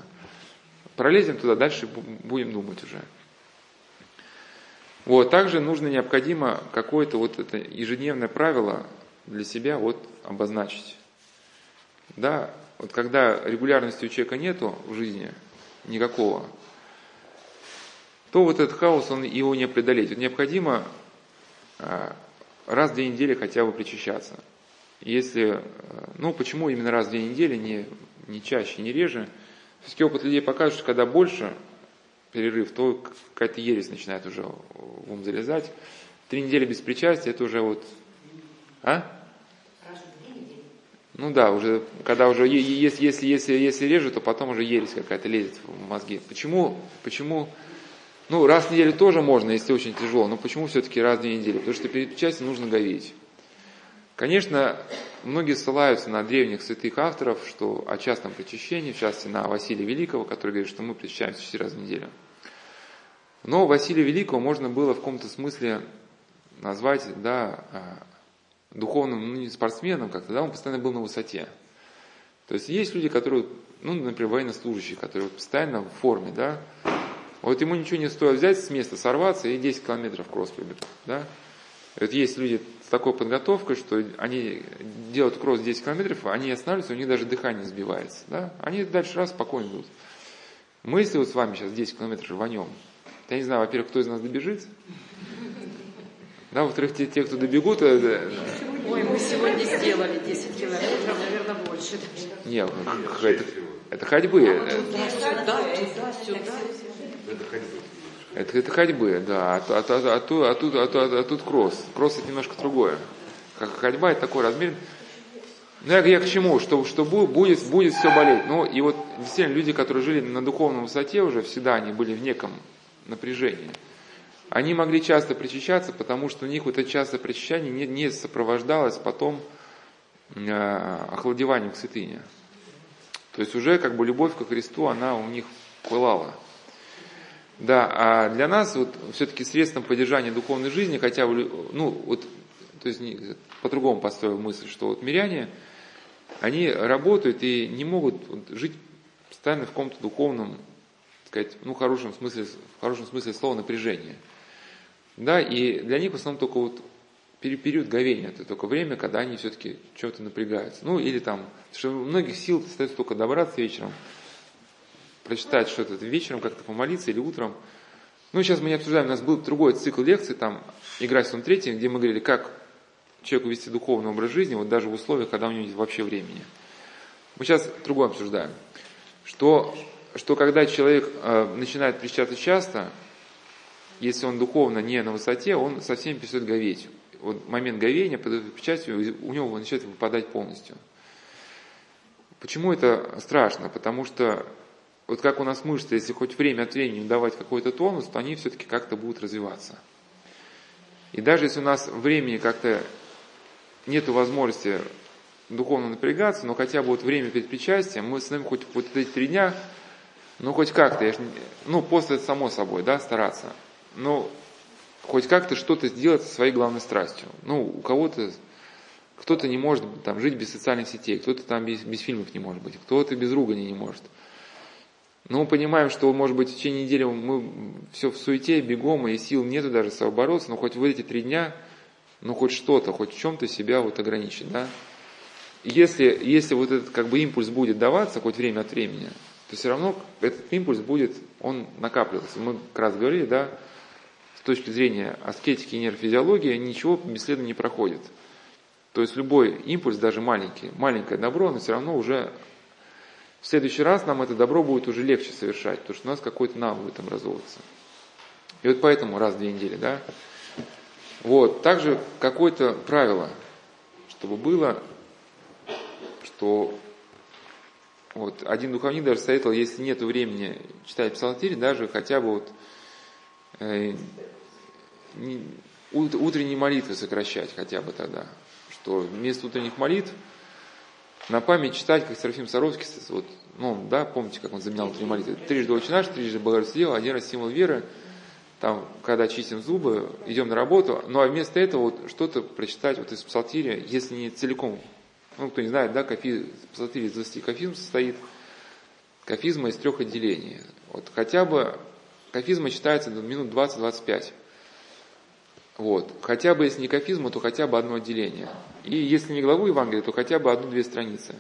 Пролезем туда, дальше будем думать уже. Вот, также нужно необходимо какое-то вот это ежедневное правило для себя вот обозначить. Да, вот когда регулярности у человека нету в жизни никакого, то вот этот хаос, он его не преодолеть. Вот необходимо а, раз в две недели хотя бы причащаться. Если, а, ну почему именно раз в две недели, не, не чаще, не реже, все-таки опыт людей покажет, что когда больше перерыв, то какая-то ересь начинает уже в ум залезать. Три недели без причастия, это уже вот... А? Ну да, уже, когда уже, если, если, если, если реже, то потом уже ересь какая-то лезет в мозги. Почему, почему, ну раз в неделю тоже можно, если очень тяжело, но почему все-таки раз в две недели? Потому что перед причастием нужно гореть. Конечно, многие ссылаются на древних святых авторов, что о частном причащении, в частности на Василия Великого, который говорит, что мы причащаемся четыре раза в неделю. Но Василия Великого можно было в каком-то смысле назвать да, а, духовным ну, не спортсменом как-то, он постоянно был на высоте. То есть есть люди, которые, ну, например, военнослужащие, которые постоянно в форме, да, вот ему ничего не стоит взять с места, сорваться и 10 километров кросс пробежать, да. Вот есть люди с такой подготовкой, что они делают кросс 10 километров, они останавливаются, у них даже дыхание сбивается, да, они дальше раз спокойно идут. Мы, если вот с вами сейчас 10 километров рванем, я не знаю, во-первых, кто из нас добежит, да, во-вторых, те, те, кто добегут... Э, Ой, мы сегодня сделали 10 километров, наверное, больше. Нет, это, это ходьбы. А, туда, сюда, туда, сюда. Это ходьбы. Это, это ходьбы, да. А, а, а, а, тут, а, тут, а, тут, а тут кросс. Кросс это немножко другое. Ходьба это такой размер. Ну, я, я к чему? Что, что будет, будет все болеть. Ну, и вот действительно люди, которые жили на духовном высоте уже, всегда они были в неком напряжении. Они могли часто причащаться, потому что у них вот это частое причащание не, не сопровождалось потом э, охладеванием к святыне. То есть уже как бы любовь ко Христу, она у них пылала. Да, а для нас вот все-таки средством поддержания духовной жизни, хотя, ну, вот, то есть по-другому построил мысль, что вот миряне, они работают и не могут жить постоянно в каком-то духовном, сказать, ну, хорошем смысле, в хорошем смысле слова напряжения. Да, и для них в основном только вот период говения, это только время, когда они все-таки что-то напрягаются. Ну, или там, что многих сил остается только добраться вечером, прочитать что-то вечером, как-то помолиться или утром. Ну, сейчас мы не обсуждаем, у нас был другой цикл лекций, там, «Игра с третьим», где мы говорили, как человеку вести духовный образ жизни, вот даже в условиях, когда у него нет вообще времени. Мы сейчас другое обсуждаем. Что, что когда человек э, начинает причащаться часто, если он духовно не на высоте, он совсем перестает говеть. Вот момент говения под печатью у него начинает выпадать полностью. Почему это страшно? Потому что вот как у нас мышцы, если хоть время от времени давать какой-то тонус, то они все-таки как-то будут развиваться. И даже если у нас времени как-то нет возможности духовно напрягаться, но хотя бы вот время перед причастием, мы с нами хоть вот эти три дня, ну хоть как-то, ж, ну после это само собой, да, стараться ну, хоть как-то что-то сделать со своей главной страстью. Ну, у кого-то, кто-то не может там жить без социальных сетей, кто-то там без, без фильмов не может быть, кто-то без ругани не может. Но мы понимаем, что, может быть, в течение недели мы все в суете, бегом, и сил нету даже бороться, но хоть в эти три дня, ну, хоть что-то, хоть в чем-то себя вот ограничить, да. Если, если вот этот как бы импульс будет даваться хоть время от времени, то все равно этот импульс будет, он накапливаться. Мы как раз говорили, да, с точки зрения аскетики и нейрофизиологии ничего бесследно не проходит. То есть любой импульс, даже маленький, маленькое добро, но все равно уже в следующий раз нам это добро будет уже легче совершать, потому что у нас какой-то навык будет образовываться. И вот поэтому раз в две недели, да. Вот, также какое-то правило, чтобы было, что вот, один духовник даже советовал, если нет времени читать псалтирь, даже хотя бы вот э, утренние молитвы сокращать хотя бы тогда, что вместо утренних молитв на память читать, как Серафим Саровский, вот, ну, да, помните, как он заменял утренние молитвы, трижды очень наш, трижды Богородство, один раз символ веры, там, когда чистим зубы, идем на работу, ну, а вместо этого вот что-то прочитать вот из псалтиря, если не целиком, ну, кто не знает, да, кафи, псалтирь из 20 кафизм состоит, кафизма из трех отделений. Вот, хотя бы кафизма читается минут 20-25. Вот. Хотя бы, если не кафизма, то хотя бы одно отделение. И если не главу Евангелия, то хотя бы одну-две страницы.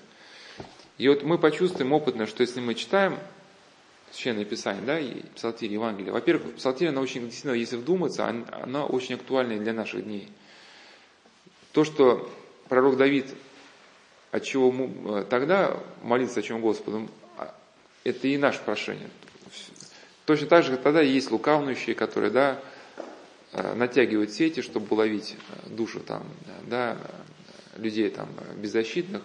И вот мы почувствуем опытно, что если мы читаем Священное Писание, да, и Псалтирь Евангелия, во-первых, Псалтирь, она очень, действительно, если вдуматься, она, очень актуальна для наших дней. То, что пророк Давид, от чего э, тогда молиться о чем Господу, а, это и наше прошение. Точно так же, тогда есть лукавнущие, которые, да, натягивают сети, чтобы уловить э, душу там, да, людей там беззащитных.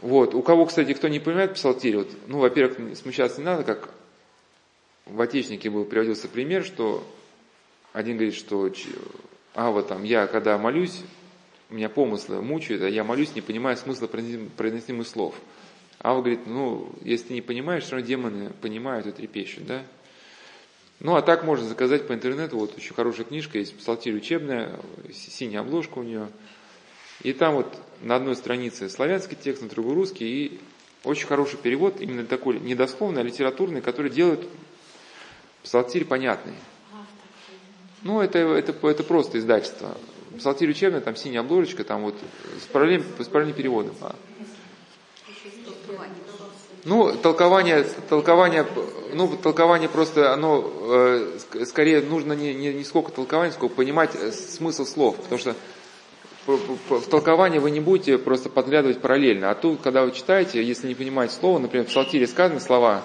Вот. У кого, кстати, кто не понимает псалтирь, вот, ну, во-первых, смущаться не надо, как в Отечнике был приводился пример, что один говорит, что а вот там я когда молюсь, меня помыслы мучают, а я молюсь, не понимая смысла произносимых слов. А он говорит, ну, если ты не понимаешь, все равно демоны понимают и трепещут, да? Ну, а так можно заказать по интернету, вот очень хорошая книжка, есть псалтирь учебная, синяя обложка у нее. И там вот на одной странице славянский текст, на другой русский, и очень хороший перевод, именно такой недословный, а литературный, который делает псалтирь понятный. Ну, это, это, это просто издательство. Псалтирь учебная, там синяя обложечка, там вот с параллельным, с параллельным переводом. А. Ну, толкование, толкование, ну, толкование просто, оно э, скорее нужно не, не, не сколько толкования, сколько понимать э, смысл слов, потому что в толковании вы не будете просто подглядывать параллельно. А тут, когда вы читаете, если не понимаете слово, например, в Псалтире сказаны слова,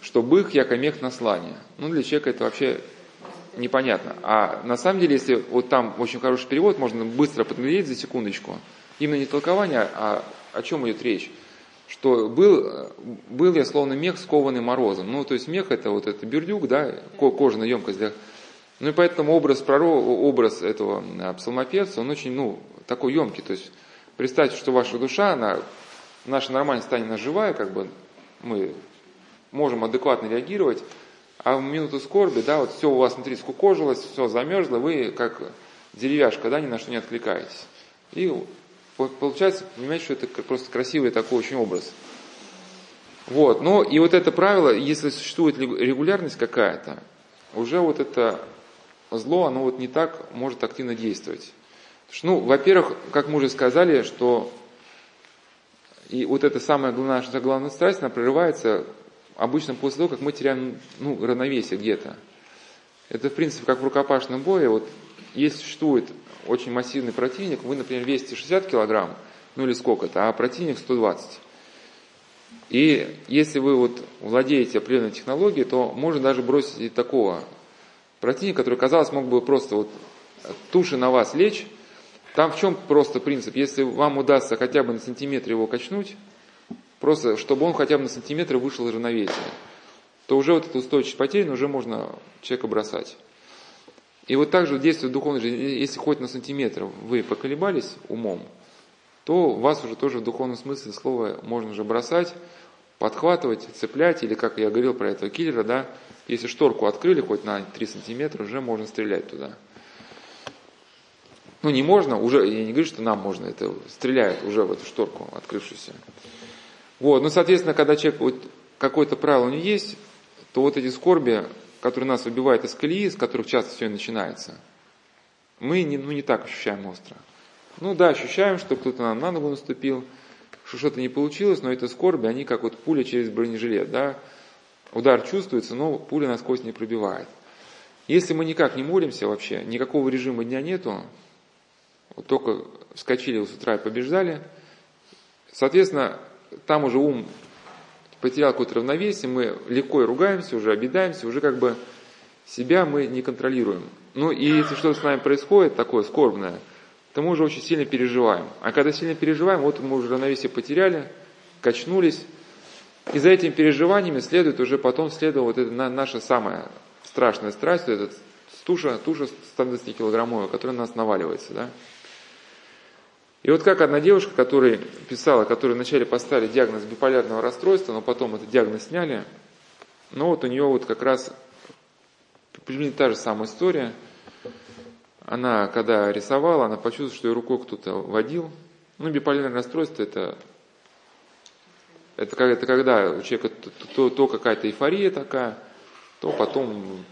что бых, яко мех на слане. Ну, для человека это вообще непонятно. А на самом деле, если вот там очень хороший перевод, можно быстро подглядеть за секундочку. Именно не толкование, а о чем идет речь что был, был я словно мех, скованный морозом. Ну, то есть мех это вот это бирдюк, да, кожаная емкость для... Ну и поэтому образ пророка, образ этого а, псалмопевца, он очень, ну, такой емкий. То есть представьте, что ваша душа, она, наша нормальная станет она живая, как бы мы можем адекватно реагировать, а в минуту скорби, да, вот все у вас внутри скукожилось, все замерзло, вы как деревяшка, да, ни на что не откликаетесь. И Получается, понимаете, что это просто красивый такой очень образ. Вот, ну и вот это правило, если существует регулярность какая-то, уже вот это зло, оно вот не так может активно действовать. Ну, во-первых, как мы уже сказали, что и вот эта самая наша главная страсть, она прерывается обычно после того, как мы теряем ну, равновесие где-то. Это, в принципе, как в рукопашном бое. Вот если существует очень массивный противник, вы, например, весите 60 килограмм, ну или сколько-то, а противник 120. И если вы вот владеете определенной технологией, то можно даже бросить и такого противника, который, казалось, мог бы просто вот туши на вас лечь. Там в чем просто принцип? Если вам удастся хотя бы на сантиметр его качнуть, просто чтобы он хотя бы на сантиметр вышел из равновесия, то уже вот эта устойчивость потеряна, уже можно человека бросать. И вот так же действует духовная жизнь. Если хоть на сантиметр вы поколебались умом, то вас уже тоже в духовном смысле слово можно уже бросать, подхватывать, цеплять, или как я говорил про этого киллера, да, если шторку открыли хоть на 3 сантиметра, уже можно стрелять туда. Ну, не можно, уже, я не говорю, что нам можно, это стреляют уже в эту шторку открывшуюся. Вот, ну, соответственно, когда человек, вот какое-то правило у него есть, то вот эти скорби, которые нас выбивают из колеи, с которых часто все и начинается, мы не, ну, не так ощущаем остро. Ну да, ощущаем, что кто-то нам на ногу наступил, что что-то не получилось, но это скорби, они как вот пуля через бронежилет, да, удар чувствуется, но пуля насквозь не пробивает. Если мы никак не молимся вообще, никакого режима дня нету, вот только вскочили с утра и побеждали, соответственно, там уже ум потерял какое-то равновесие, мы легко и ругаемся, уже обидаемся, уже как бы себя мы не контролируем. Ну и если что-то с нами происходит такое скорбное, то мы уже очень сильно переживаем. А когда сильно переживаем, вот мы уже равновесие потеряли, качнулись, и за этими переживаниями следует уже потом следовала вот эта наша самая страшная страсть, вот эта туша, туша 120 килограммовая, которая на нас наваливается, да. И вот как одна девушка, которая писала, которой вначале поставили диагноз биполярного расстройства, но потом этот диагноз сняли, но вот у нее вот как раз примерно та же самая история. Она, когда рисовала, она почувствовала, что ее рукой кто-то водил. Ну, биполярное расстройство – это это, это когда у человека то, то, то какая-то эйфория такая, то потом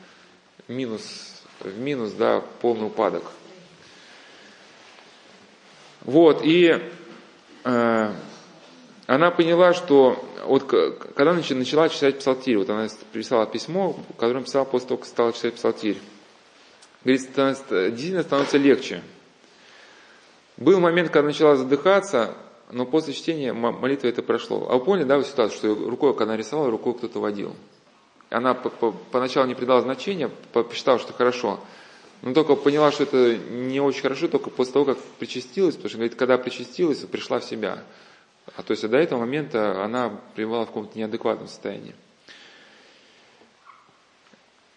минус, в минус, да, полный упадок. Вот, и э, она поняла, что вот когда начала читать псалтирь, вот она писала письмо, которое писала после того, как стала читать псалтирь, говорит, действительно становится легче. Был момент, когда начала задыхаться, но после чтения молитвы это прошло. А вы поняли, да, ситуацию, что рукой, когда она рисовала, рукой кто-то водил. Она поначалу не придала значения, посчитала, что хорошо. Но только поняла, что это не очень хорошо, только после того, как причастилась, потому что, говорит, когда причастилась, пришла в себя. А то есть до этого момента она пребывала в каком-то неадекватном состоянии.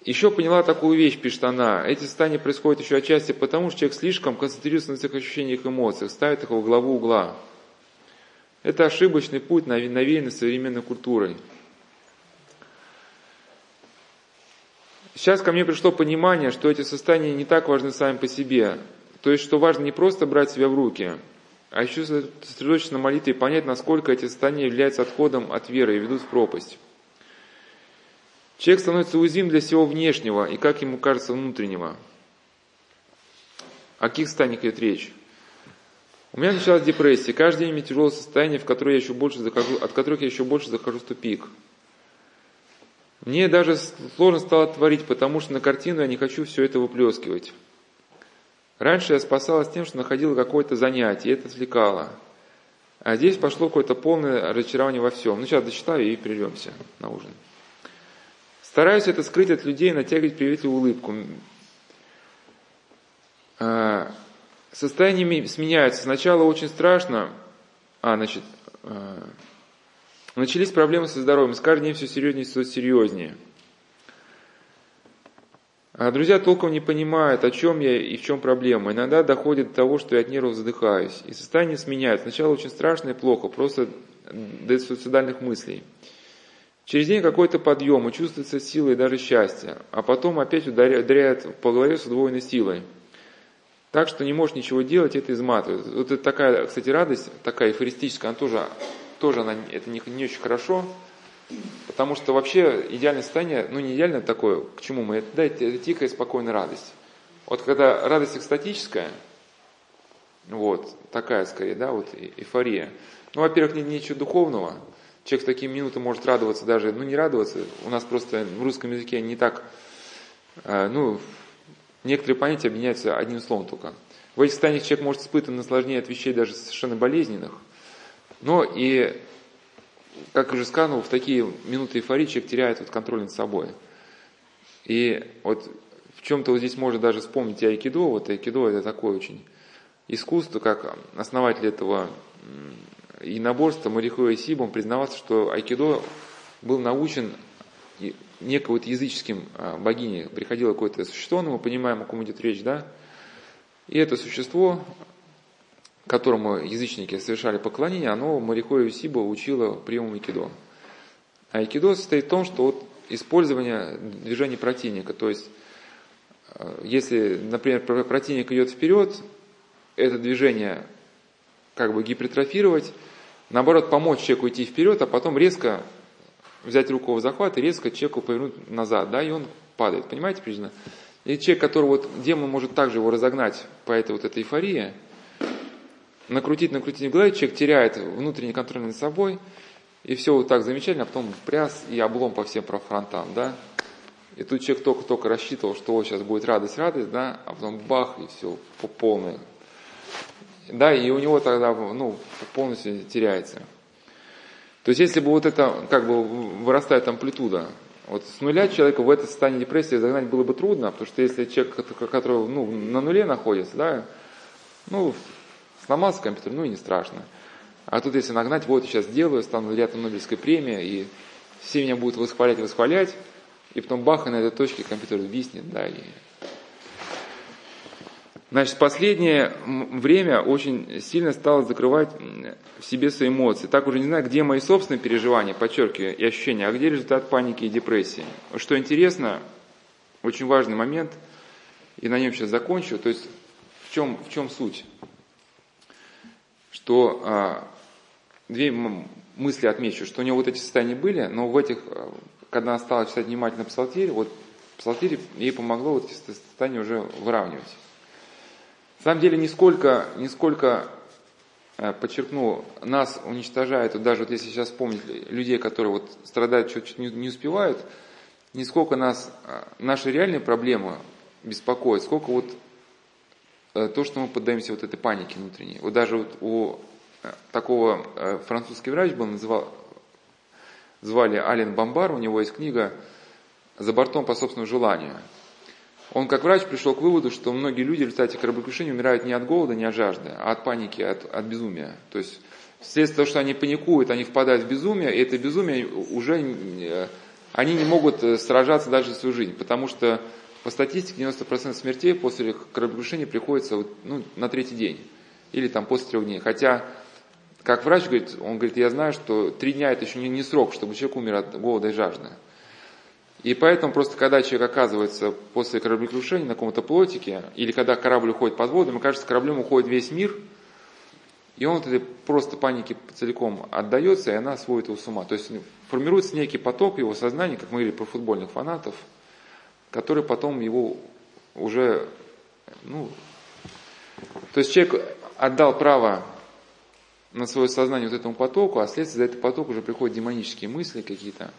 Еще поняла такую вещь, пишет она. Эти состояния происходят еще отчасти потому, что человек слишком концентрируется на своих ощущениях и эмоциях, ставит их во главу угла. Это ошибочный путь, навеянный современной культурой. Сейчас ко мне пришло понимание, что эти состояния не так важны сами по себе. То есть, что важно не просто брать себя в руки, а еще сосредоточиться на молитве и понять, насколько эти состояния являются отходом от веры и ведут в пропасть. Человек становится уязвим для всего внешнего и, как ему кажется, внутреннего. О каких состояниях идет речь? У меня началась депрессия. Каждый день мне тяжелое состояние, в которое я еще больше захожу, от которых я еще больше захожу в тупик. Мне даже сложно стало творить, потому что на картину я не хочу все это выплескивать. Раньше я спасалась тем, что находила какое-то занятие, и это отвлекало. А здесь пошло какое-то полное разочарование во всем. Ну, сейчас дочитаю и прервемся на ужин. Стараюсь это скрыть от людей, натягивать приветливую улыбку. А, состояние сменяется. Сначала очень страшно, а, значит, а, начались проблемы со здоровьем. С каждым днем все серьезнее и серьезнее. А друзья толком не понимают, о чем я и в чем проблема. Иногда доходит до того, что я от нервов задыхаюсь. И состояние сменяется. Сначала очень страшно и плохо, просто до суицидальных мыслей. Через день какой-то подъем, и чувствуется сила и даже счастье. А потом опять ударяет по голове с удвоенной силой. Так что не можешь ничего делать, это изматывает. Вот это такая, кстати, радость, такая эйфористическая, она тоже, тоже она, это не, не очень хорошо. Потому что вообще идеальное состояние, ну не идеальное такое, к чему мы, это, да, это тихая, спокойная радость. Вот когда радость экстатическая, вот, такая скорее, да, вот эйфория. Ну, во-первых, нет ничего духовного. Человек в такие минуты может радоваться даже, ну не радоваться, у нас просто в русском языке не так, э, ну, некоторые понятия объединяются одним словом только. В этих состояниях человек может испытывать наслаждение от вещей даже совершенно болезненных, но и как уже сказано, в такие минуты эйфории человек теряет вот контроль над собой. И вот в чем-то вот здесь можно даже вспомнить и айкидо. Вот айкидо это такое очень искусство, как основатель этого и наборства Марихуэ Сибом признавался, что айкидо был научен некой вот языческим а, богиней. Приходило какое-то существо, но мы понимаем, о ком идет речь, да? И это существо которому язычники совершали поклонение, оно Марихою Сиба учило приему айкидо. Айкидо состоит в том, что вот использование движения противника, то есть э, если, например, противник идет вперед, это движение как бы гипертрофировать, наоборот, помочь человеку идти вперед, а потом резко взять руку в захват и резко человеку повернуть назад, да, и он падает. Понимаете причина? И человек, который вот демон может также его разогнать по этой вот этой эйфории, накрутить, накрутить в голове, человек теряет внутренний контроль над собой, и все вот так замечательно, а потом пряс и облом по всем фронтам, да. И тут человек только-только рассчитывал, что вот сейчас будет радость, радость, да, а потом бах, и все, по полной. Да, и у него тогда, ну, полностью теряется. То есть, если бы вот это, как бы, вырастает амплитуда, вот с нуля человека в это состояние депрессии загнать было бы трудно, потому что если человек, который, ну, на нуле находится, да, ну, Сломался компьютер, ну и не страшно. А тут если нагнать, вот я сейчас сделаю, стану лауреатом Нобелевской премии, и все меня будут восхвалять, восхвалять, и потом бах, и на этой точке компьютер виснет, да, и... Значит, последнее время очень сильно стало закрывать в себе свои эмоции. Так уже не знаю, где мои собственные переживания, подчеркиваю, и ощущения, а где результат паники и депрессии. Что интересно, очень важный момент, и на нем сейчас закончу, то есть в чем, в чем суть? Что а, две мысли отмечу, что у него вот эти состояния были, но в этих, э, когда она стала читать внимательно псалтирь, вот псалтирь ей помогло вот эти состояния уже выравнивать. На самом деле, нисколько, нисколько э, подчеркну, нас уничтожает, вот даже вот если сейчас вспомнить людей, которые вот страдают, чуть-чуть не, не успевают, нисколько нас, наши реальные проблемы беспокоят, сколько вот то, что мы поддаемся вот этой панике внутренней. Вот даже вот у такого э, французский врач был, называл, звали Ален Бомбар, у него есть книга «За бортом по собственному желанию». Он как врач пришел к выводу, что многие люди в результате кораблекрушения умирают не от голода, не от жажды, а от паники, от, от безумия. То есть вследствие того, что они паникуют, они впадают в безумие, и это безумие уже, э, они не могут э, сражаться даже свою жизнь, потому что по статистике 90% смертей после кораблекрушения приходится ну, на третий день или там после трех дней. Хотя как врач говорит, он говорит, я знаю, что три дня это еще не, не срок, чтобы человек умер от голода и жажды. И поэтому просто когда человек оказывается после кораблекрушения на каком-то плотике, или когда корабль уходит под воду, ему кажется, кораблем уходит весь мир, и он этой просто панике целиком отдается, и она сводит его с ума. То есть формируется некий поток его сознания, как мы говорили про футбольных фанатов, который потом его уже, ну, то есть человек отдал право на свое сознание вот этому потоку, а следствие за этот поток уже приходят демонические мысли какие-то.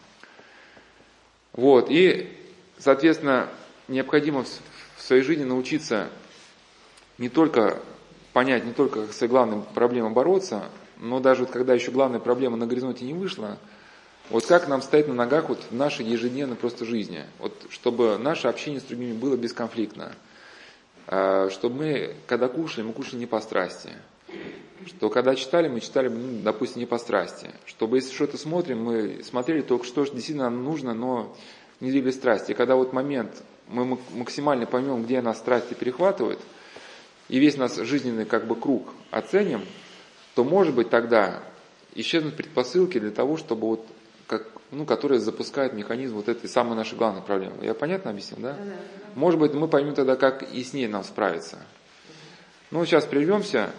Вот, и, соответственно, необходимо в своей жизни научиться не только понять, не только с главной проблемой бороться, но даже вот когда еще главная проблема на горизонте не вышла, вот как нам стоять на ногах вот в нашей ежедневной просто жизни, вот чтобы наше общение с другими было бесконфликтно, а, чтобы мы, когда кушали, мы кушали не по страсти, что когда читали, мы читали, ну, допустим, не по страсти. Чтобы если что-то смотрим, мы смотрели только что действительно нам нужно, но не двигали страсти. И когда вот момент, мы максимально поймем, где нас страсти перехватывают, и весь наш жизненный как бы круг оценим, то может быть тогда исчезнут предпосылки для того, чтобы вот как, ну, которые запускают механизм вот этой самой нашей главной проблемы. Я понятно объяснил, да? Может быть, мы поймем тогда, как и с ней нам справиться. Ну, сейчас прервемся.